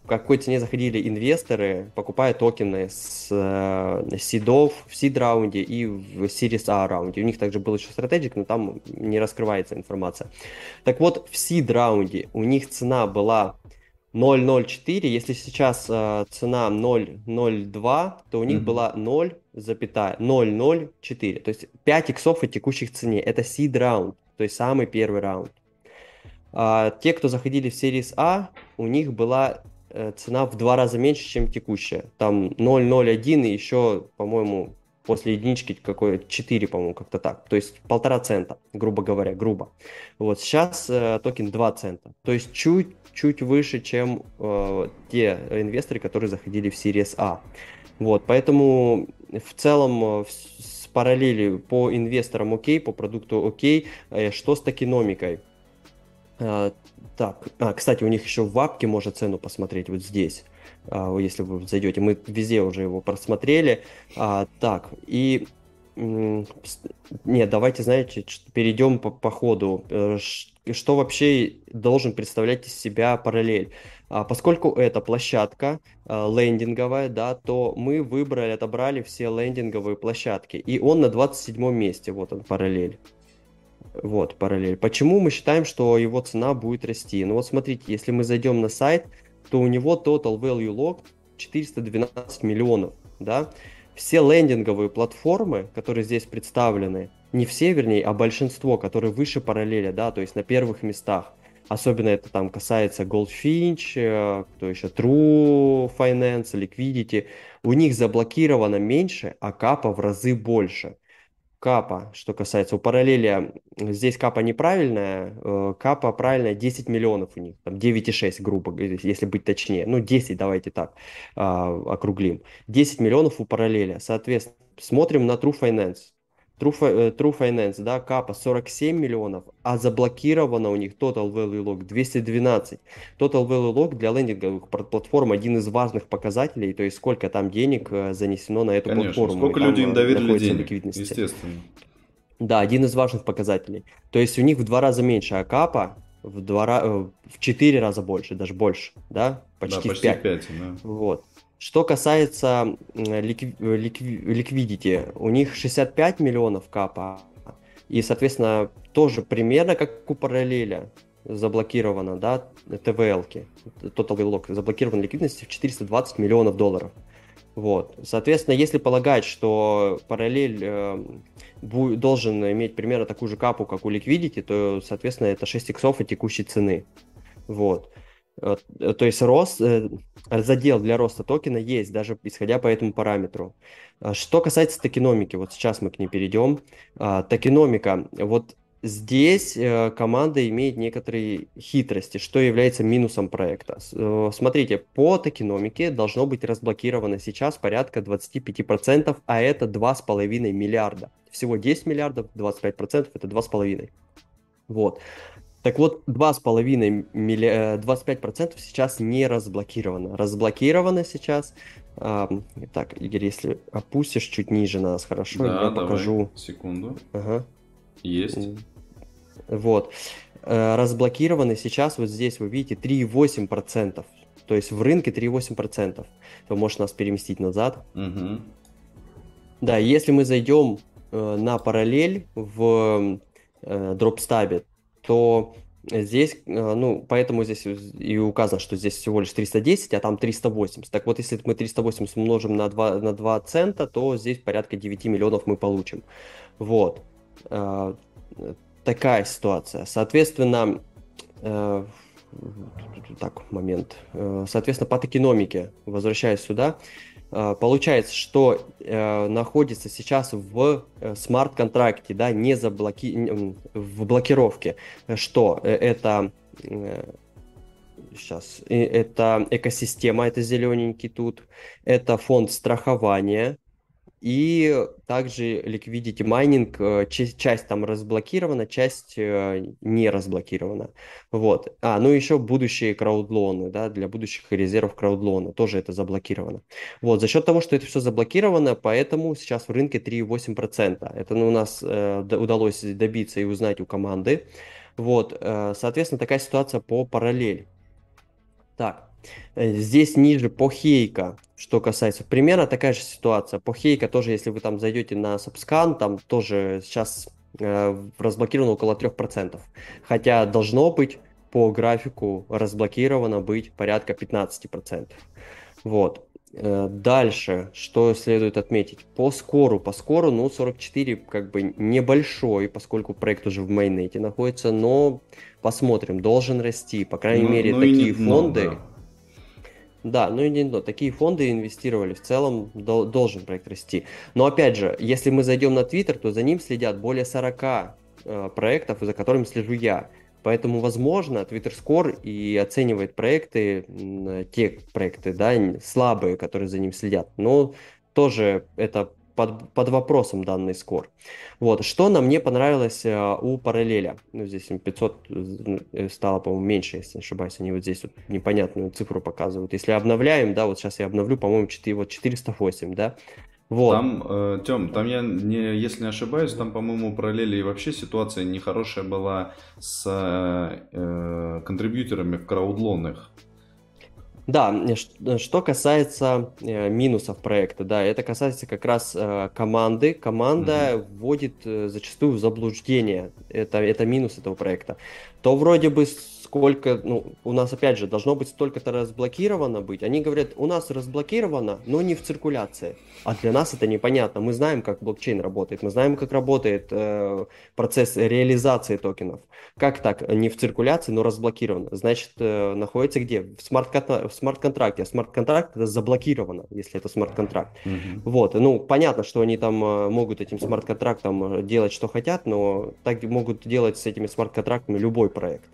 по какой цене заходили инвесторы, покупая токены с э, сидов в сид раунде и в Series A раунде. У них также был еще стратегик, но там не раскрывается информация. Так вот, в сид раунде у них цена была 0.04, если сейчас э, цена 0.02, то у них mm-hmm. была 0,004, то есть 5 иксов от текущих цене. Это seed раунд, то есть самый первый раунд. А, те, кто заходили в Series А, у них была э, цена в два раза меньше, чем текущая. Там 0,01 и еще, по-моему, после единички какой 4, по-моему, как-то так. То есть полтора цента, грубо говоря, грубо. Вот сейчас э, токен 2 цента. То есть чуть-чуть выше, чем э, те инвесторы, которые заходили в Series А. Вот, поэтому в целом э, с параллели по инвесторам окей, по продукту окей. Э, что с токеномикой? А, так, а, кстати, у них еще в вапке можно цену посмотреть вот здесь, а, если вы зайдете. Мы везде уже его просмотрели. А, так, и... Нет, давайте, знаете, перейдем по, по ходу. Э, что вообще должен представлять из себя параллель? А, поскольку это площадка а, лендинговая, да, то мы выбрали, отобрали все лендинговые площадки. И он на 27 месте, вот он параллель. Вот, параллель. Почему мы считаем, что его цена будет расти? Ну вот смотрите, если мы зайдем на сайт, то у него total value locked 412 миллионов, да? Все лендинговые платформы, которые здесь представлены, не все, вернее, а большинство, которые выше параллеля, да, то есть на первых местах. Особенно это там касается Goldfinch, э, кто еще, True Finance, Liquidity. У них заблокировано меньше, а капа в разы больше капа, что касается у параллеля, здесь капа неправильная, э, капа правильная 10 миллионов у них, там 9,6 грубо, если быть точнее, ну 10 давайте так а, округлим, 10 миллионов у параллеля, соответственно, смотрим на True Finance, True, э, True Finance, да, капа 47 миллионов, а заблокировано у них Total Value Lock 212. Total Value Lock для лендинговых платформ один из важных показателей, то есть сколько там денег э, занесено на эту Конечно, платформу. сколько люди им доверили денег, естественно. Да, один из важных показателей. То есть у них в два раза меньше, а капа в, два, э, в четыре раза больше, даже больше, да? Почти, да, почти в пять. 5 да. Вот. Что касается ликвидити, у них 65 миллионов капа, и, соответственно, тоже примерно как у параллеля заблокировано, да, ТВЛ-ки, Total Lock, заблокирована ликвидность в 420 миллионов долларов. Вот. Соответственно, если полагать, что параллель э, должен иметь примерно такую же капу, как у Liquidity, то, соответственно, это 6 иксов от текущей цены. Вот. Э, то есть рост, э, задел для роста токена есть, даже исходя по этому параметру. А что касается токеномики, вот сейчас мы к ней перейдем. А, токеномика, вот здесь э, команда имеет некоторые хитрости, что является минусом проекта. Смотрите, по токеномике должно быть разблокировано сейчас порядка 25%, а это 2,5 миллиарда. Всего 10 миллиардов, 25% это 2,5. Вот. Так вот, 2,5 милли... 25% э, сейчас не разблокировано. Разблокировано сейчас. А, так, Игорь, если опустишь чуть ниже нас, хорошо? Да, я давай. покажу. Секунду. Ага. Есть. Вот. Э, разблокированы сейчас, вот здесь вы видите, 3,8%. То есть в рынке 3,8%. Вы можете нас переместить назад. Угу. Да, если мы зайдем э, на параллель в дропстабе, то здесь, э, ну, поэтому здесь и указано, что здесь всего лишь 310, а там 380. Так вот, если мы 380 умножим на 2, на 2 цента, то здесь порядка 9 миллионов мы получим. Вот. Э, такая ситуация. Соответственно, э, так, момент. Соответственно, по токеномике, возвращаясь сюда, получается, что э, находится сейчас в э, смарт-контракте, да, не заблоки... в блокировке, что э, это э, сейчас, это экосистема, это зелененький тут, это фонд страхования, и также Liquidity Mining, э, часть там разблокирована, часть э, не разблокирована. Вот. А, ну еще будущие краудлоны, да, для будущих резервов краудлона, тоже это заблокировано. Вот, за счет того, что это все заблокировано, поэтому сейчас в рынке 3,8%. Это ну, у нас э, удалось добиться и узнать у команды. Вот, э, соответственно, такая ситуация по параллель. Так, здесь ниже по Хейка, что касается, примерно такая же ситуация. По Хейка тоже, если вы там зайдете на Subscan, там тоже сейчас э, разблокировано около 3%. Хотя должно быть по графику разблокировано быть порядка 15%. Вот. Э, дальше, что следует отметить? По скору, по скору, ну, 44 как бы небольшой, поскольку проект уже в майнете находится, но посмотрим, должен расти. По крайней ну, мере, ну такие фонды... Дно, да. ну и не дно. Такие фонды инвестировали, в целом дол- должен проект расти. Но опять же, если мы зайдем на Twitter, то за ним следят более 40 э, проектов, за которыми слежу я. Поэтому, возможно, Twitter Score и оценивает проекты, те проекты, да, слабые, которые за ним следят. Но тоже это под, под вопросом данный скор. Вот. Что нам не понравилось а, у параллеля? Ну, здесь 500 э, стало, по-моему, меньше, если не ошибаюсь. Они вот здесь вот непонятную цифру показывают. Если обновляем, да, вот сейчас я обновлю, по-моему, 4, вот 408, да, вот. Там, э, Тем, там я, не, если не ошибаюсь, там, по-моему, параллели и вообще ситуация нехорошая была с э, контрибьюторами в краудлонах. Да, что касается э, минусов проекта, да, это касается как раз э, команды. Команда угу. вводит э, зачастую в заблуждение. Это, это минус этого проекта. То вроде бы сколько, ну, у нас опять же должно быть столько-то разблокировано быть. Они говорят, у нас разблокировано, но не в циркуляции. А для нас это непонятно. Мы знаем, как блокчейн работает, мы знаем, как работает э, процесс реализации токенов. Как так? Не в циркуляции, но разблокировано. Значит, э, находится где? В смарт-контракте. В смарт-контракте. А смарт-контракт это заблокировано, если это смарт-контракт. Mm-hmm. Вот. Ну, понятно, что они там э, могут этим смарт-контрактом э, делать, что хотят, но так могут делать с этими смарт-контрактами любой проект.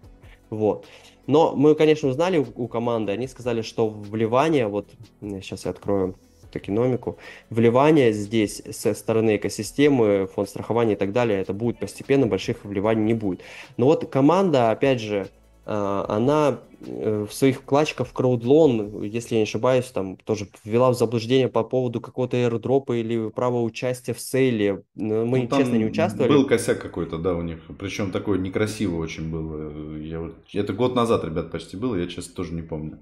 Вот. Но мы, конечно, узнали у, команды, они сказали, что вливание, вот сейчас я открою токеномику, вливание здесь со стороны экосистемы, фонд страхования и так далее, это будет постепенно, больших вливаний не будет. Но вот команда, опять же, она э, в своих вкладчиках в CrowdLoan, если я не ошибаюсь, там тоже ввела в заблуждение по поводу какого-то airdropa или права участия в сейле. Мы, ну, честно, не участвовали. Был косяк какой-то, да, у них. Причем такой некрасивый очень был. Я, это год назад, ребят, почти было, я, честно, тоже не помню.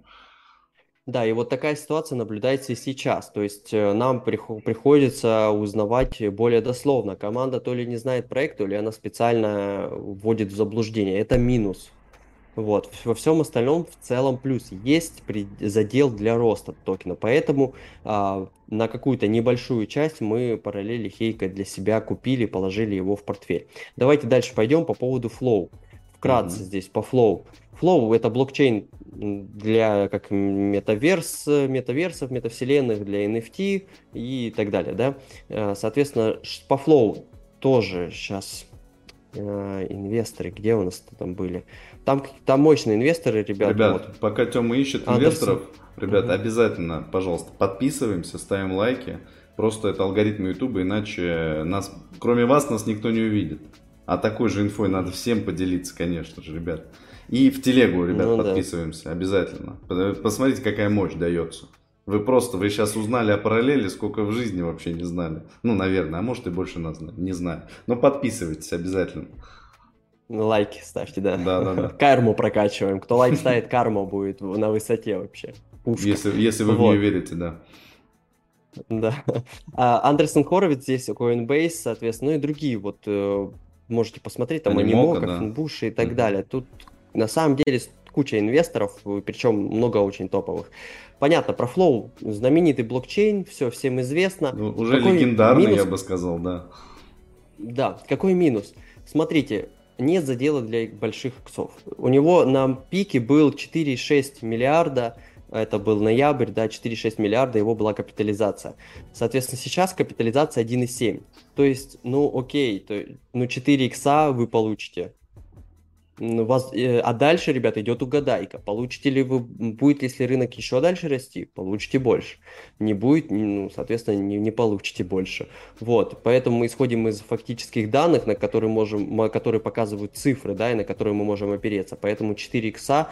Да, и вот такая ситуация наблюдается и сейчас. То есть э, нам приходится узнавать более дословно. Команда то ли не знает проект, то ли она специально вводит в заблуждение. Это минус вот. Во всем остальном в целом плюс. Есть задел для роста токена, поэтому а, на какую-то небольшую часть мы параллели Хейка для себя купили, положили его в портфель. Давайте дальше пойдем по поводу Flow. Вкратце mm-hmm. здесь по Flow. Flow это блокчейн для как метаверс, метаверсов, метавселенных, для NFT и так далее, да. А, соответственно, по Flow тоже сейчас э, инвесторы, где у нас там были? Там, там мощные инвесторы, ребята. Ребят, вот. пока Тёма ищет Андерсон. инвесторов, ребят, угу. обязательно, пожалуйста, подписываемся, ставим лайки. Просто это алгоритм YouTube, иначе нас, кроме вас, нас никто не увидит. А такой же инфой надо всем поделиться, конечно же, ребят. И в телегу, ребят, ну, подписываемся да. обязательно. Посмотрите, какая мощь дается. Вы просто, вы сейчас узнали о параллели, сколько в жизни вообще не знали. Ну, наверное, а может и больше нас знали, не знаю. Но подписывайтесь обязательно. Лайки ставьте, да. Да, да, да. Карму прокачиваем. Кто лайк ставит, карма будет на высоте вообще. Пушка. Если, если вы вот. в нее верите, да. Да. А, Андерсон Хоровиц здесь, Coinbase, соответственно, ну и другие вот э, можете посмотреть, там Анимока, да. Финбуш и так mm-hmm. далее. Тут на самом деле куча инвесторов, причем много очень топовых. Понятно, про Flow, знаменитый блокчейн, все всем известно. Ну, уже какой легендарный, минус? я бы сказал, да. Да, какой минус? Смотрите, нет задела для больших иксов. У него на пике был 4,6 миллиарда это был ноябрь, да, 4,6 миллиарда, его была капитализация. Соответственно, сейчас капитализация 1,7. То есть, ну, окей, то, ну, 4 икса вы получите. Э, а дальше, ребята, идет угадайка. Получите ли вы, будет, если рынок еще дальше расти, получите больше. Не будет, ну, соответственно, не, не получите больше. Вот, поэтому мы исходим из фактических данных, на которые можем, которые показывают цифры, да, и на которые мы можем опереться. Поэтому 4 икса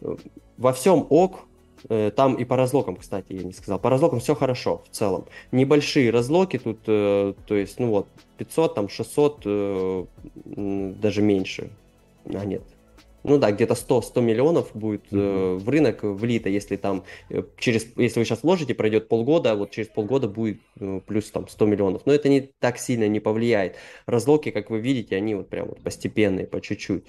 э, во всем ок, э, там и по разлокам, кстати, я не сказал. По разлокам все хорошо в целом. Небольшие разлоки тут, то есть, ну вот, 500, там 600, даже меньше а нет, ну да, где-то 100-100 миллионов будет э, в рынок влито, если там э, через, если вы сейчас вложите, пройдет полгода, а вот через полгода будет э, плюс там 100 миллионов. Но это не так сильно не повлияет. Разлоки, как вы видите, они вот прям вот постепенные, по чуть-чуть.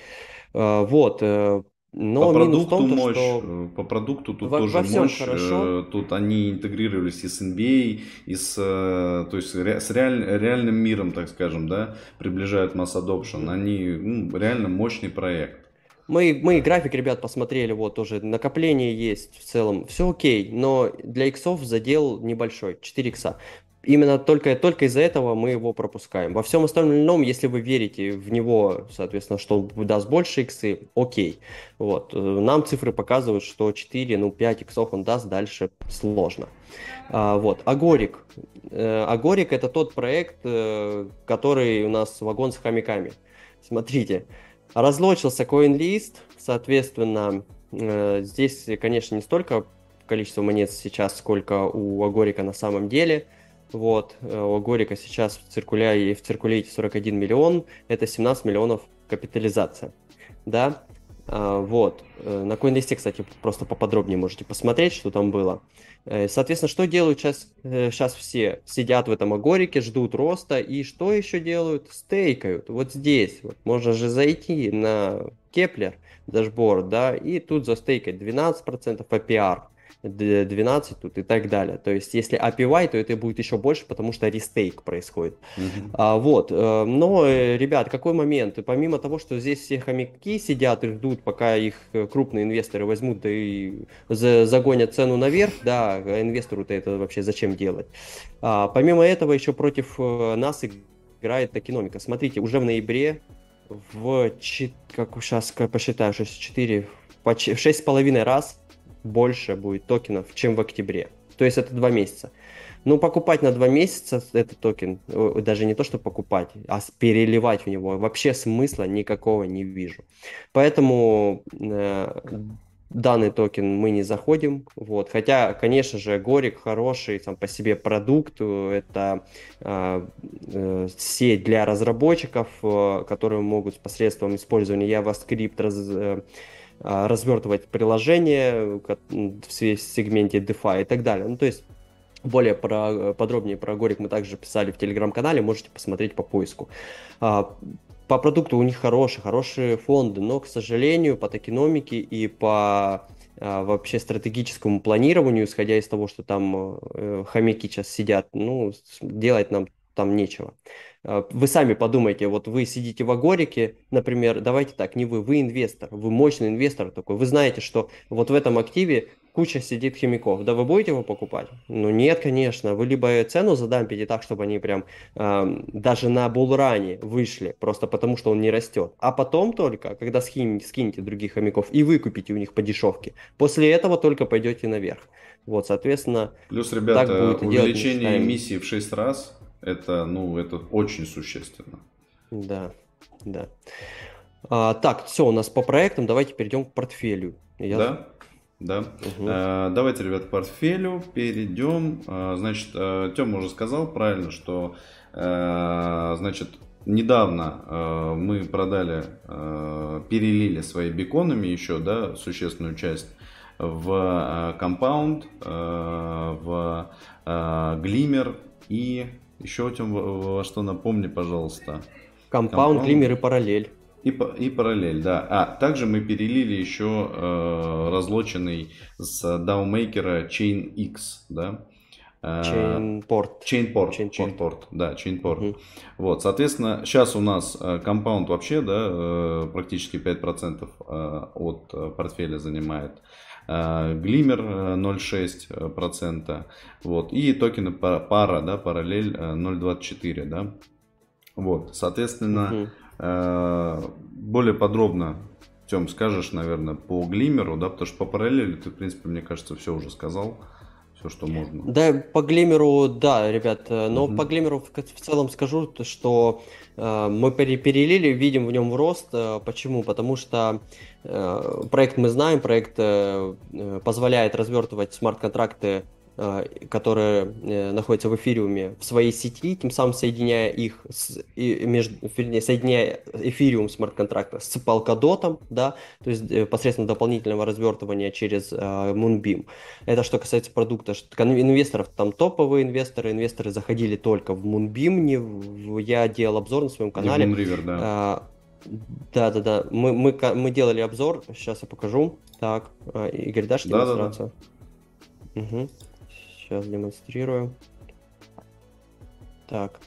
Э, вот. Э, но по продукту том, мощь, что э, по продукту тут во, тоже во мощь. Хорошо. Э, тут они интегрировались и с NBA, и с, э, то есть с реаль, реальным миром, так скажем, да, приближают масс adoption. Они ну, реально мощный проект. Мы, мы график, ребят, посмотрели, вот тоже накопление есть в целом, все окей, но для иксов задел небольшой, 4 икса именно только, только из-за этого мы его пропускаем. Во всем остальном, если вы верите в него, соответственно, что он даст больше иксы, окей. Вот. Э, нам цифры показывают, что 4, ну 5 иксов он даст, дальше сложно. А, вот. Агорик. Э, Агорик это тот проект, э, который у нас вагон с хомяками. Смотрите, разлочился CoinList, соответственно, здесь, конечно, не столько количество монет сейчас, сколько у Агорика на самом деле – вот, э, у Агорика сейчас в циркуляре, в circulate 41 миллион, это 17 миллионов капитализация. Да, а, вот. Э, на CoinList, кстати, просто поподробнее можете посмотреть, что там было. Э, соответственно, что делают сейчас, сейчас все? Сидят в этом агорике, ждут роста, и что еще делают? Стейкают. Вот здесь. Вот. Можно же зайти на Keplr, dashboard, да, и тут застейкать 12% APR. 12 тут и так далее. То есть, если APY, то это будет еще больше, потому что restake происходит. Uh-huh. А, вот. Э, но, э, ребят, какой момент? Помимо того, что здесь все хомяки сидят и ждут, пока их э, крупные инвесторы возьмут да и загонят цену наверх, да, а инвестору-то это вообще зачем делать? А, помимо этого, еще против нас играет экономика. Смотрите, уже в ноябре в, как сейчас посчитаю, 4, в 6,5 раз больше будет токенов, чем в октябре. То есть это два месяца. Ну, покупать на два месяца этот токен, даже не то, что покупать, а переливать в него, вообще смысла никакого не вижу. Поэтому э, данный токен мы не заходим. Вот. Хотя, конечно же, Агорик хороший сам по себе продукт. Это э, э, сеть для разработчиков, э, которые могут посредством использования JavaScript раз, э, развертывать приложение в сегменте DeFi и так далее. Ну, то есть более про, подробнее про Горик мы также писали в телеграм-канале, можете посмотреть по поиску. А, по продукту у них хорошие, хорошие фонды, но, к сожалению, по токеномике и по а, вообще стратегическому планированию, исходя из того, что там э, хомяки сейчас сидят, ну, делать нам там нечего. А, вы сами подумайте, вот вы сидите в Агорике, например, давайте так, не вы, вы инвестор, вы мощный инвестор такой, вы знаете, что вот в этом активе куча сидит химиков, да вы будете его покупать? Ну нет, конечно, вы либо цену задампите так, чтобы они прям э, даже на булране вышли, просто потому что он не растет, а потом только, когда скинете, скинете других хомяков и выкупите у них по дешевке, после этого только пойдете наверх. Вот, соответствно, Плюс, ребята, так будет увеличение делать, эмиссии в 6 раз это, ну, это очень существенно. Да, да. А, так, все, у нас по проектам, давайте перейдем к портфелю. Я... Да, да. Угу. А, давайте, ребят, к портфелю перейдем. А, значит, а, Тёма уже сказал правильно, что, а, значит, недавно а, мы продали, а, перелили свои беконами еще, да, существенную часть в Compound, в Glimmer и еще, Тем, во что напомни, пожалуйста. Compound, Glimmer и Parallel. И, и Parallel, да. А также мы перелили еще э, разлоченный с DAO-мейкера Chain X, да. Chainport. Chainport. Chainport. Chainport. Да, Chainport. Угу. Вот, соответственно, сейчас у нас Compound вообще, да, практически 5% от портфеля занимает. Глиммер 0,6%. Вот, и токены пара, да, параллель 0,24, да. Вот, соответственно, угу. более подробно Тем, скажешь, наверное, по глимеру, да, потому что по параллели ты, в принципе, мне кажется, все уже сказал все, что можно. Да, по глимеру, да, ребят, э, но угу. по глимеру в, в целом скажу, что э, мы перелили, видим в нем рост. Э, почему? Потому что э, проект мы знаем, проект э, э позволяет развертывать смарт-контракты которые э, находятся в эфириуме в своей сети, тем самым соединяя их, с, и, между, вернее, соединяя эфириум смарт-контракта с Polkadot, да, то есть э, посредством дополнительного развертывания через э, Moonbeam. Это что касается продукта. Что, инвесторов там топовые инвесторы, инвесторы заходили только в Moonbeam, не в, я делал обзор на своем канале. Не в Moonriver, да. да, да, да. Мы, мы, мы делали обзор, сейчас я покажу. Так, Игорь, дашь? Да, да, да. Угу. Сейчас демонстрирую. Так.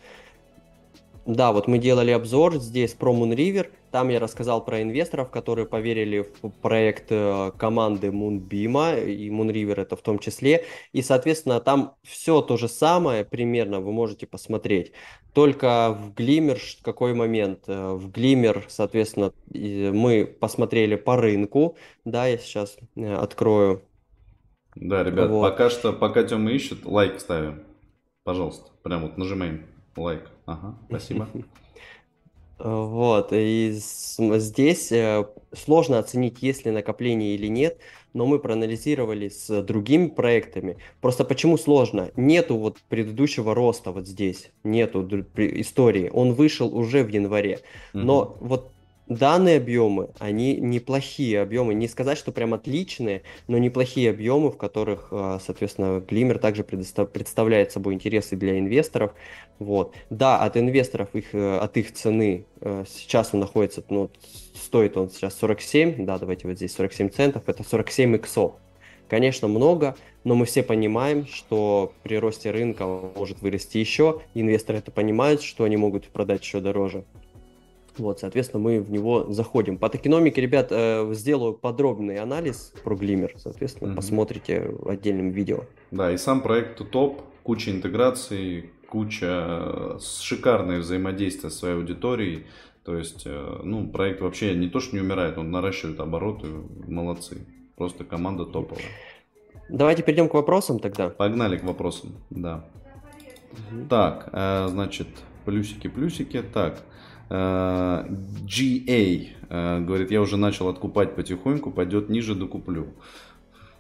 Да, вот мы делали обзор здесь про Moonriver. Там я рассказал про инвесторов, которые поверили в проект э, команды Moonbeam, и Moonriver это в том числе. И, соответственно, там все то же самое примерно вы можете посмотреть. Только в Glimmer какой момент? Э, в Glimmer, соответственно, мы посмотрели по рынку. Да, я сейчас э, открою да, ребят, вот. пока что, пока Тёма ищет, лайк ставим. Пожалуйста, прям вот нажимаем лайк. Ага, спасибо. Вот, и здесь э, сложно оценить, есть ли накопление или нет, но мы проанализировали с другими проектами. Просто почему сложно? Нету вот предыдущего роста вот здесь, нету истории. Он вышел уже в январе. Но вот данные объемы, они неплохие объемы. Не сказать, что прям отличные, но неплохие объемы, в которых, а, соответственно, Glimmer также представляет собой интересы для инвесторов. Вот. Да, от инвесторов, их, э, от их цены э, сейчас он находится, ну, стоит он сейчас 47, да, давайте вот здесь 47 центов, это 47 иксов. Конечно, много, но мы все понимаем, что при росте рынка он может вырасти еще. Инвесторы это понимают, что они могут продать еще дороже. Вот, соответственно, мы в него заходим. По токеномике, ребят, э, сделаю подробный анализ про Glimmer, соответственно, mm-hmm. посмотрите в отдельном видео. Да, и сам проект топ, куча интеграций, куча э, шикарное взаимодействие с своей аудиторией. То есть, э, ну, проект вообще не то, что не умирает, он наращивает обороты, молодцы. Просто команда топовая. Давайте перейдем к вопросам тогда. Погнали к вопросам, да. Угу. Так, значит, плюсики-плюсики. Так, GA э, говорит, я уже начал откупать потихоньку, пойдет ниже, докуплю.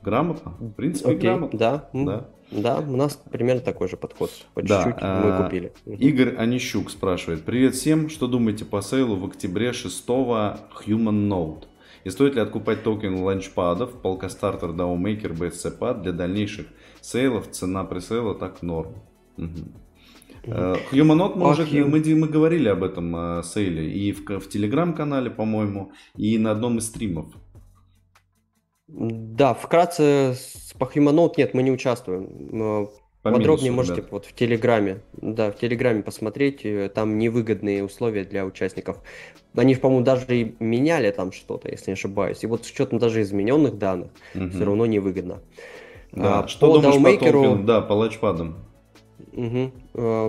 Грамотно? В принципе, Окей, грамотно. Да. да. Да, у нас примерно такой же подход. По да, чуть-чуть мы э, купили. Игорь Онищук спрашивает. Привет всем. Что думаете по сейлу в октябре 6 Human Node? И стоит ли откупать токен ланчпадов, полкостартер DAOMaker BSC Pad для дальнейших сейлов? Цена пресейла так норм. Угу. Humanot мы уже мы, мы говорили об этом э, сейле и в, в телеграм-канале, по-моему, и на одном из стримов. Да, вкратце по Humanot нет, мы не участвуем. По Подробнее минусу, можете вот в Телеграме, да, в Телеграме посмотреть, э, там невыгодные условия для участников. Они, по-моему, даже и меняли там что-то, если не ошибаюсь. И вот с учетом даже измененных данных, угу. все равно невыгодно. Да. А, что по думаешь DAO-мейкеру... по да, по лаунчпадам? Угу.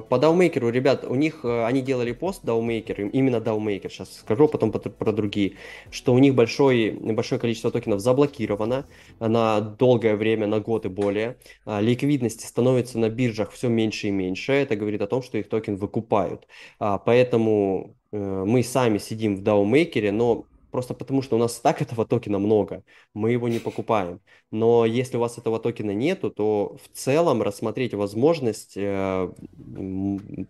По DAO-мейкеру, ребят, у них, э, они делали пост DAO-мейкер, именно DAO-мейкер, сейчас скажу, а потом про другие, что у них большой, большое количество токенов заблокировано на долгое время, на год и более. А, ликвидности становится на биржах все меньше и меньше, это говорит о том, что их токен выкупают. А, поэтому э, мы сами сидим в DAO-мейкере, но просто потому что у нас так этого токена много, мы его не покупаем. Но если у вас этого токена нету, то в целом рассмотреть возможность э,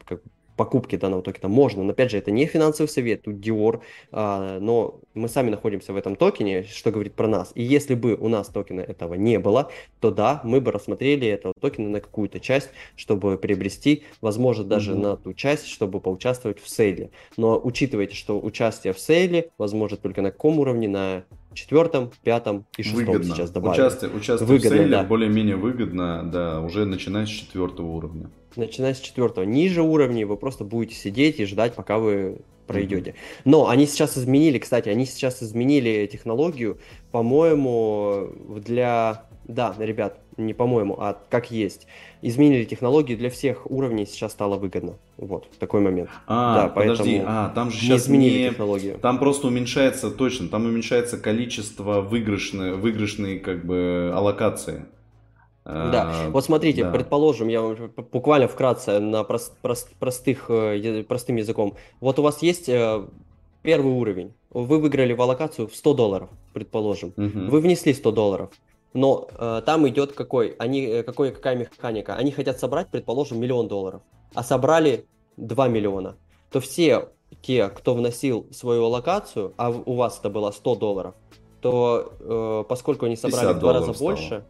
как, покупки данного токена можно. Но опять же, это не финансовый совет, тут Dior, а, но мы сами находимся в этом токене, что говорит про нас. И если бы у нас токена этого не было, то да, мы бы рассмотрели этого токена на какую-то часть, чтобы приобрести, возможно, даже mm-hmm. на ту часть, чтобы поучаствовать в сейле. Но учитывайте, что участие в сейле возможно только на каком уровне, на четвертом, пятом и шестом выгодно. сейчас добавили. Участие, участие выгодно, в сейле да. более-менее выгодно, да, уже начиная с четвертого уровня. Начиная с четвертого. Ниже уровней вы просто будете сидеть и ждать, пока вы пройдете. Но они сейчас изменили, кстати, они сейчас изменили технологию, по-моему, для... Да, ребят, не по-моему, а как есть. Изменили технологию для всех уровней, сейчас стало выгодно. Вот, такой момент. А, да, подожди, а, там же сейчас не изменили не... технологию. Там просто уменьшается, точно, там уменьшается количество выигрышной, выигрышной как бы аллокации. Да, а, вот смотрите, да. предположим, я вам буквально вкратце на прост, прост, простых, э, простым языком. Вот у вас есть э, первый уровень, вы выиграли в аллокацию в 100 долларов, предположим. Угу. Вы внесли 100 долларов, но э, там идет какой, они, э, какой, какая механика? Они хотят собрать, предположим, миллион долларов, а собрали 2 миллиона. То все те, кто вносил свою аллокацию, а у вас это было 100 долларов, то э, поскольку они собрали в два раза стало. больше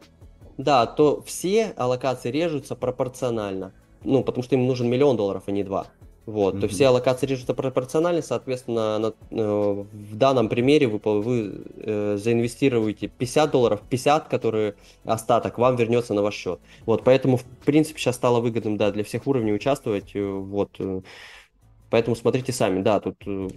да, то все аллокации режутся пропорционально. Ну, потому что им нужен миллион долларов, а не два. Вот, mm-hmm. то все аллокации режутся пропорционально, соответственно, на, э, в данном примере вы, вы э, заинвестируете 50 долларов, 50, которые остаток вам вернется на ваш счет. Вот, поэтому, в принципе, сейчас стало выгодным, да, для всех уровней участвовать, э, вот, э, поэтому смотрите сами, да, тут э,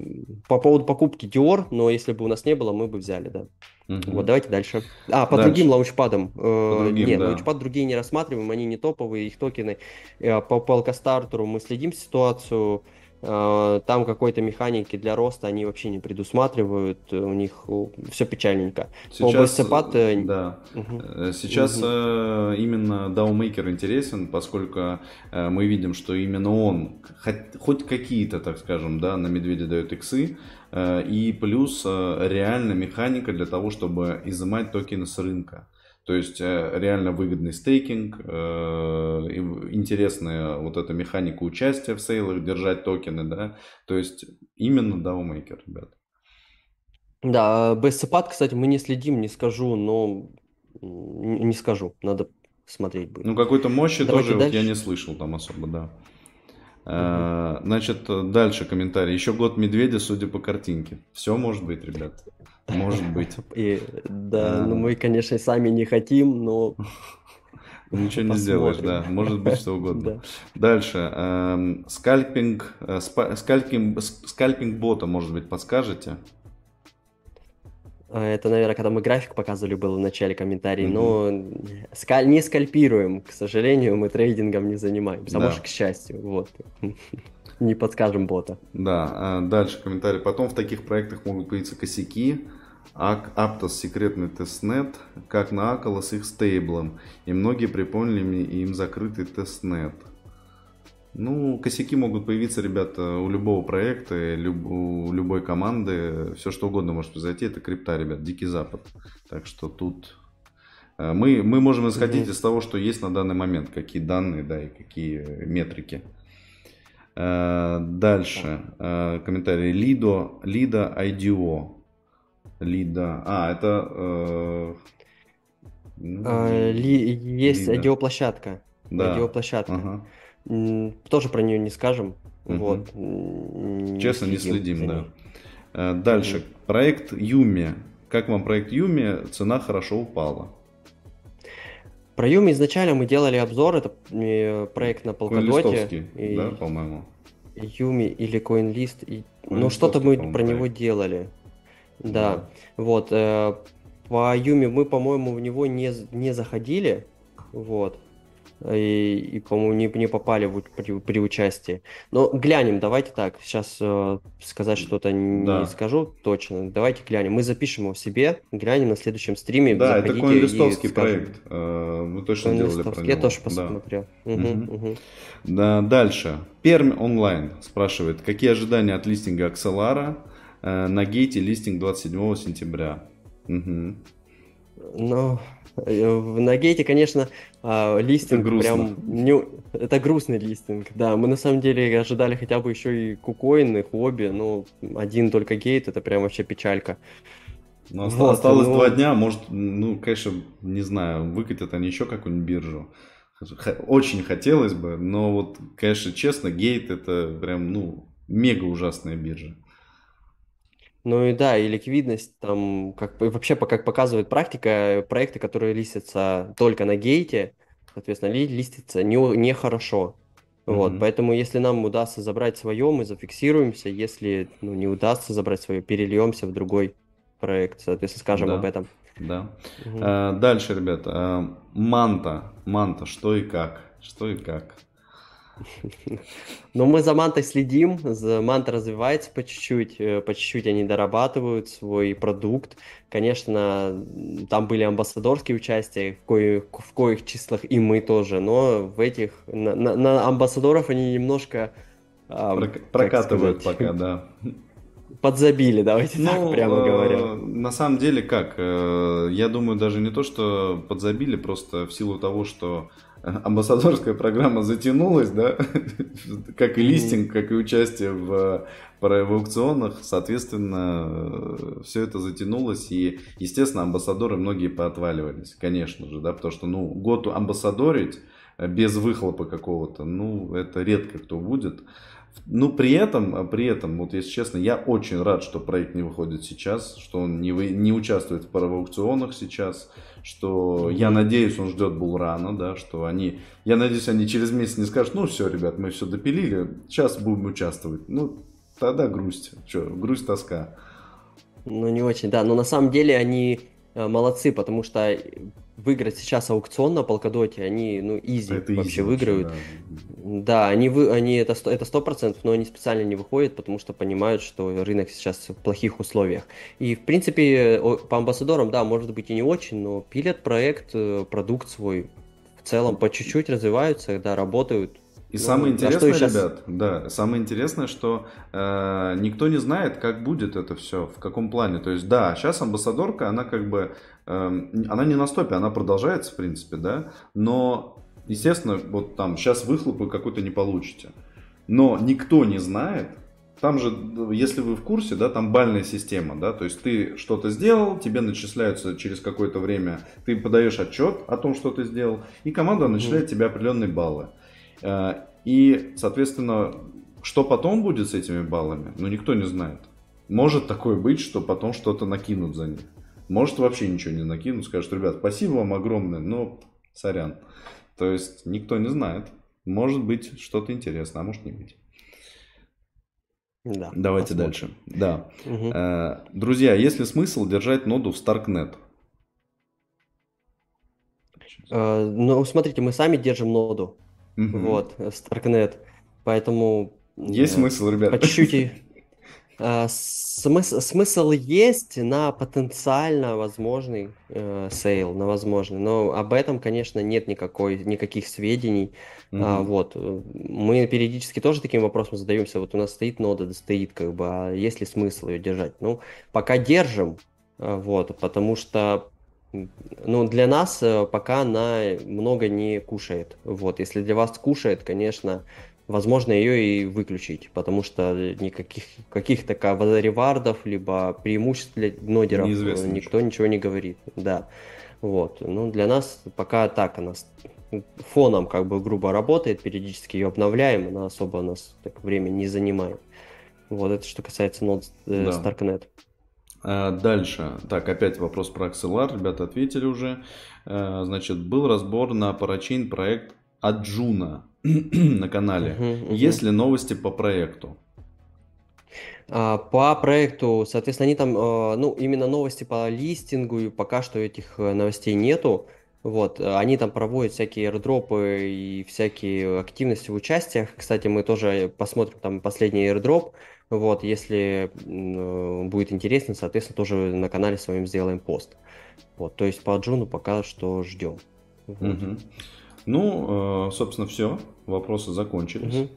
по поводу покупки Dior, но если бы у нас не было, мы бы взяли, да. Угу. Вот, давайте дальше. А, по дальше. другим лаунчпадам. По э, другим, Нет, да. лаунчпад другие не рассматриваем, они не топовые, их токены. Э, по Полкостартеру мы следим ситуацию. Э, там какой-то механики для роста они вообще не предусматривают, у них все печальненько. Сейчас, BSCPAD... да. Угу. Сейчас угу. именно DAOMaker интересен, поскольку мы видим, что именно он, хоть какие-то, так скажем, да, на медведе дает иксы, Э, и плюс э, реально механика для того, чтобы изымать токены с рынка. То есть э, реально выгодный стейкинг, интересная вот эта механика участия в сейлах, держать токены, да. То есть именно DAO-мейкер, ребят. Да, BSCPAD, кстати, мы не следим, не скажу, но не скажу, надо смотреть будет. Ну, какой-то мощи Давайте тоже вот я не слышал там особо, да. Угу. Значит, дальше комментарий. Еще год медведя, судя по картинке. Все может быть, ребят. Может быть. И, да, а... ну мы, конечно, сами не хотим, но... Ничего не сделаешь, да. Может быть что угодно. Дальше. Эм, скальпинг, э, скальпинг, скальпинг бота, может быть, подскажете? А, это, наверное, когда мы график показывали, было в начале комментарий. Mm-hmm. Но скаль... не скальпируем, к сожалению, мы трейдингом не занимаемся. А да. может, к счастью, вот. не подскажем бота. Да, а дальше комментарий. Потом в таких проектах могут появиться косяки. Aptos секретный testnet, как на Acala с их стейблом. И многие припомнили им закрытый testnet. Ну, косяки могут появиться, ребята, у любого проекта, люб, у любой команды. Все что угодно может произойти. Это крипта, ребят, дикий запад. Так что тут э, мы, мы можем исходить mm-hmm. из того, что есть на данный момент, какие данные, да, и какие метрики. Э, дальше э, комментарий. Лидо, Лида IDO. Лида. А, это... Ну, а, ли, есть IDO-площадка. Да. IDO-площадка. Ага. Тоже про нее не скажем. Угу. Вот. Честно, не следим, да. Э, дальше. Угу. Проект Юми. Как вам проект Юми? Цена хорошо упала. Про Юми изначально мы делали обзор. Это э, проект на Полкадоте. И... Да, по-моему. Юми или CoinList. И... Ну, что-то мы про него делали. Да. Вот. Э, по Юми мы, по-моему, в него не, не заходили. Вот и, и по-моему, не, не попали в, при, при участии. Но глянем, давайте так, сейчас э, сказать что-то не да. скажу точно, давайте глянем. Мы запишем его себе, глянем на следующем стриме. Да, это коинлистовский проект, э, мы точно делали про него. Я тоже посмотрел. Да. Угу, угу. Угу. Да, дальше. Пермь онлайн спрашивает, какие ожидания от листинга Акселара на гейте листинг 27 сентября? Угу. Ну, в Нагейте, конечно, а, листинг это прям... Не... Это грустный листинг, да. Мы на самом деле ожидали хотя бы еще и кукоины, хобби, но один только гейт, это прям вообще печалька. Ну, вот, осталось ну... два дня, может, ну, конечно, не знаю, выкатят они еще какую-нибудь биржу. Очень хотелось бы, но вот, конечно, честно, гейт это прям, ну, мега ужасная биржа. Ну и да, и ликвидность там, как и вообще, как показывает практика, проекты, которые листятся только на гейте, соответственно, ли, листятся не, нехорошо. Вот, Мгм. поэтому если нам удастся забрать свое, мы зафиксируемся, если ну, не удастся забрать свое, перельемся в другой проект, соответственно, скажем об Да, этом. да. Мгм. Э, Дальше, ребят, э, манта, манта, что и как, что и как. Но мы за мантой следим, за манта развивается по чуть-чуть, э, по чуть-чуть они дорабатывают свой продукт. Конечно, там были амбассадорские участия, в коих, в коих числах и мы тоже, но в этих, на, на- на амбассадоров они немножко, как Прокатывают сказать, пока, да. подзабили, давайте так Ну, прямо э, говоря. на самом деле как? э, Я думаю, даже не то, что подзабили, просто в силу того, что амбассадорская программа затянулась, да, как и листинг, как и участие в, э, в аукционах, соответственно, все это затянулось, и, естественно, амбассадоры многие поотваливались, конечно же, да, потому что, ну, год амбассадорить э, без выхлопа какого-то, ну, это редко кто будет. Ну, при этом, а при этом, вот если честно, я очень рад, что проект не выходит сейчас, что он не, вы, не участвует в пароаукционах сейчас, что я надеюсь, он ждет Булрана, да, что они, я надеюсь, они через месяц не скажут, ну все, ребят, мы все допилили, сейчас будем участвовать. Ну, тогда грусть, что, грусть, тоска. Ну, не очень, да. Но на самом деле они э, молодцы, потому что выиграть сейчас аукцион на Полкадоте, они, ну, изи Это вообще изи выиграют. да. Да, они, вы, они это, это сто процентов, но они специально не выходят, потому что понимают, что рынок сейчас в плохих условиях. И, в принципе, по амбассадорам, да, может быть и не очень, но пилят проект, э, продукт свой. В целом, по чуть-чуть развиваются, да, работают. И Ну, самое интересное, щас- ребят, да, самое интересное, что э, никто не знает, как будет это все, в каком плане. То есть, да, сейчас амбассадорка, она как бы, она не на стопе, она продолжается, в принципе, да, но, естественно, вот там сейчас выхлопы какой-то не получите. Но никто не знает, там же, если вы в курсе, да, там бальная система, да, то есть ты что-то сделал, тебе начисляются через какое-то время, ты подаешь отчет о том, что ты сделал, и команда начисляет тебе определенные баллы. Э, И, соответственно, что потом будет с этими баллами, ну, никто не знает. Может такое быть, что потом что-то накинут за них. Может вообще ничего не накинут, скажут, ребят, спасибо вам огромное, но сорян. То есть никто не знает. Может быть что-то интересное, а может не быть. Да, Давайте посмотрим. дальше. Да. Э, Друзья, есть ли смысл держать ноду в Starknet? Э, Ну, смотрите, мы сами держим ноду. Мгм. Вот, э, Starknet. Поэтому Есть смысл, ребят? по чуть-чуть э, смыс- смысл есть на потенциально возможный э, sale, на возможный, но об этом, конечно, нет никакой, никаких сведений. А, Мгм. вот, э, мы периодически тоже таким вопросом задаемся. Вот у нас стоит нода, да стоит, как бы, а есть ли смысл ее держать? Ну, пока держим, э, вот, потому что ну, для нас э, пока она много не кушает. Вот, если для вас кушает, конечно, возможно ее и выключить, потому что никаких каких-то ка- ревардов, либо преимуществ для нодеров э, Неизвестно никто ничего не говорит. Да, вот. Ну, для нас пока так она фоном, как бы, грубо работает, периодически ее обновляем, она особо у нас так время не занимает. Вот это что касается нод э, Да. Starknet. А, Дальше. Так, опять вопрос про Axelar. Ребята ответили уже. А, Значит, был разбор на парачейн проект Аджуна на канале. Есть ли новости по проекту? А, По проекту, соответственно, они там, э, ну, именно новости по листингу, и пока что этих э, новостей нету. Вот, они там проводят всякие airdropы и всякие активности в участиях. Кстати, мы тоже посмотрим там последний airdrop. Вот, если э, будет интересно, соответственно, тоже на канале своем сделаем пост. Вот, то есть по Джуну пока что ждем. Вот. Мгм. Ну, э, собственно, все. Вопросы закончились. Мгм.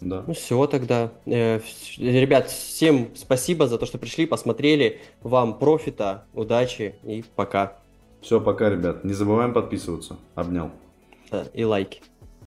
Да. Ну все тогда. Э, Ребят, всем спасибо за то, что пришли, посмотрели. Вам профита, удачи и пока. Все, пока, ребят. Не забываем подписываться. Обнял. Да, И лайки.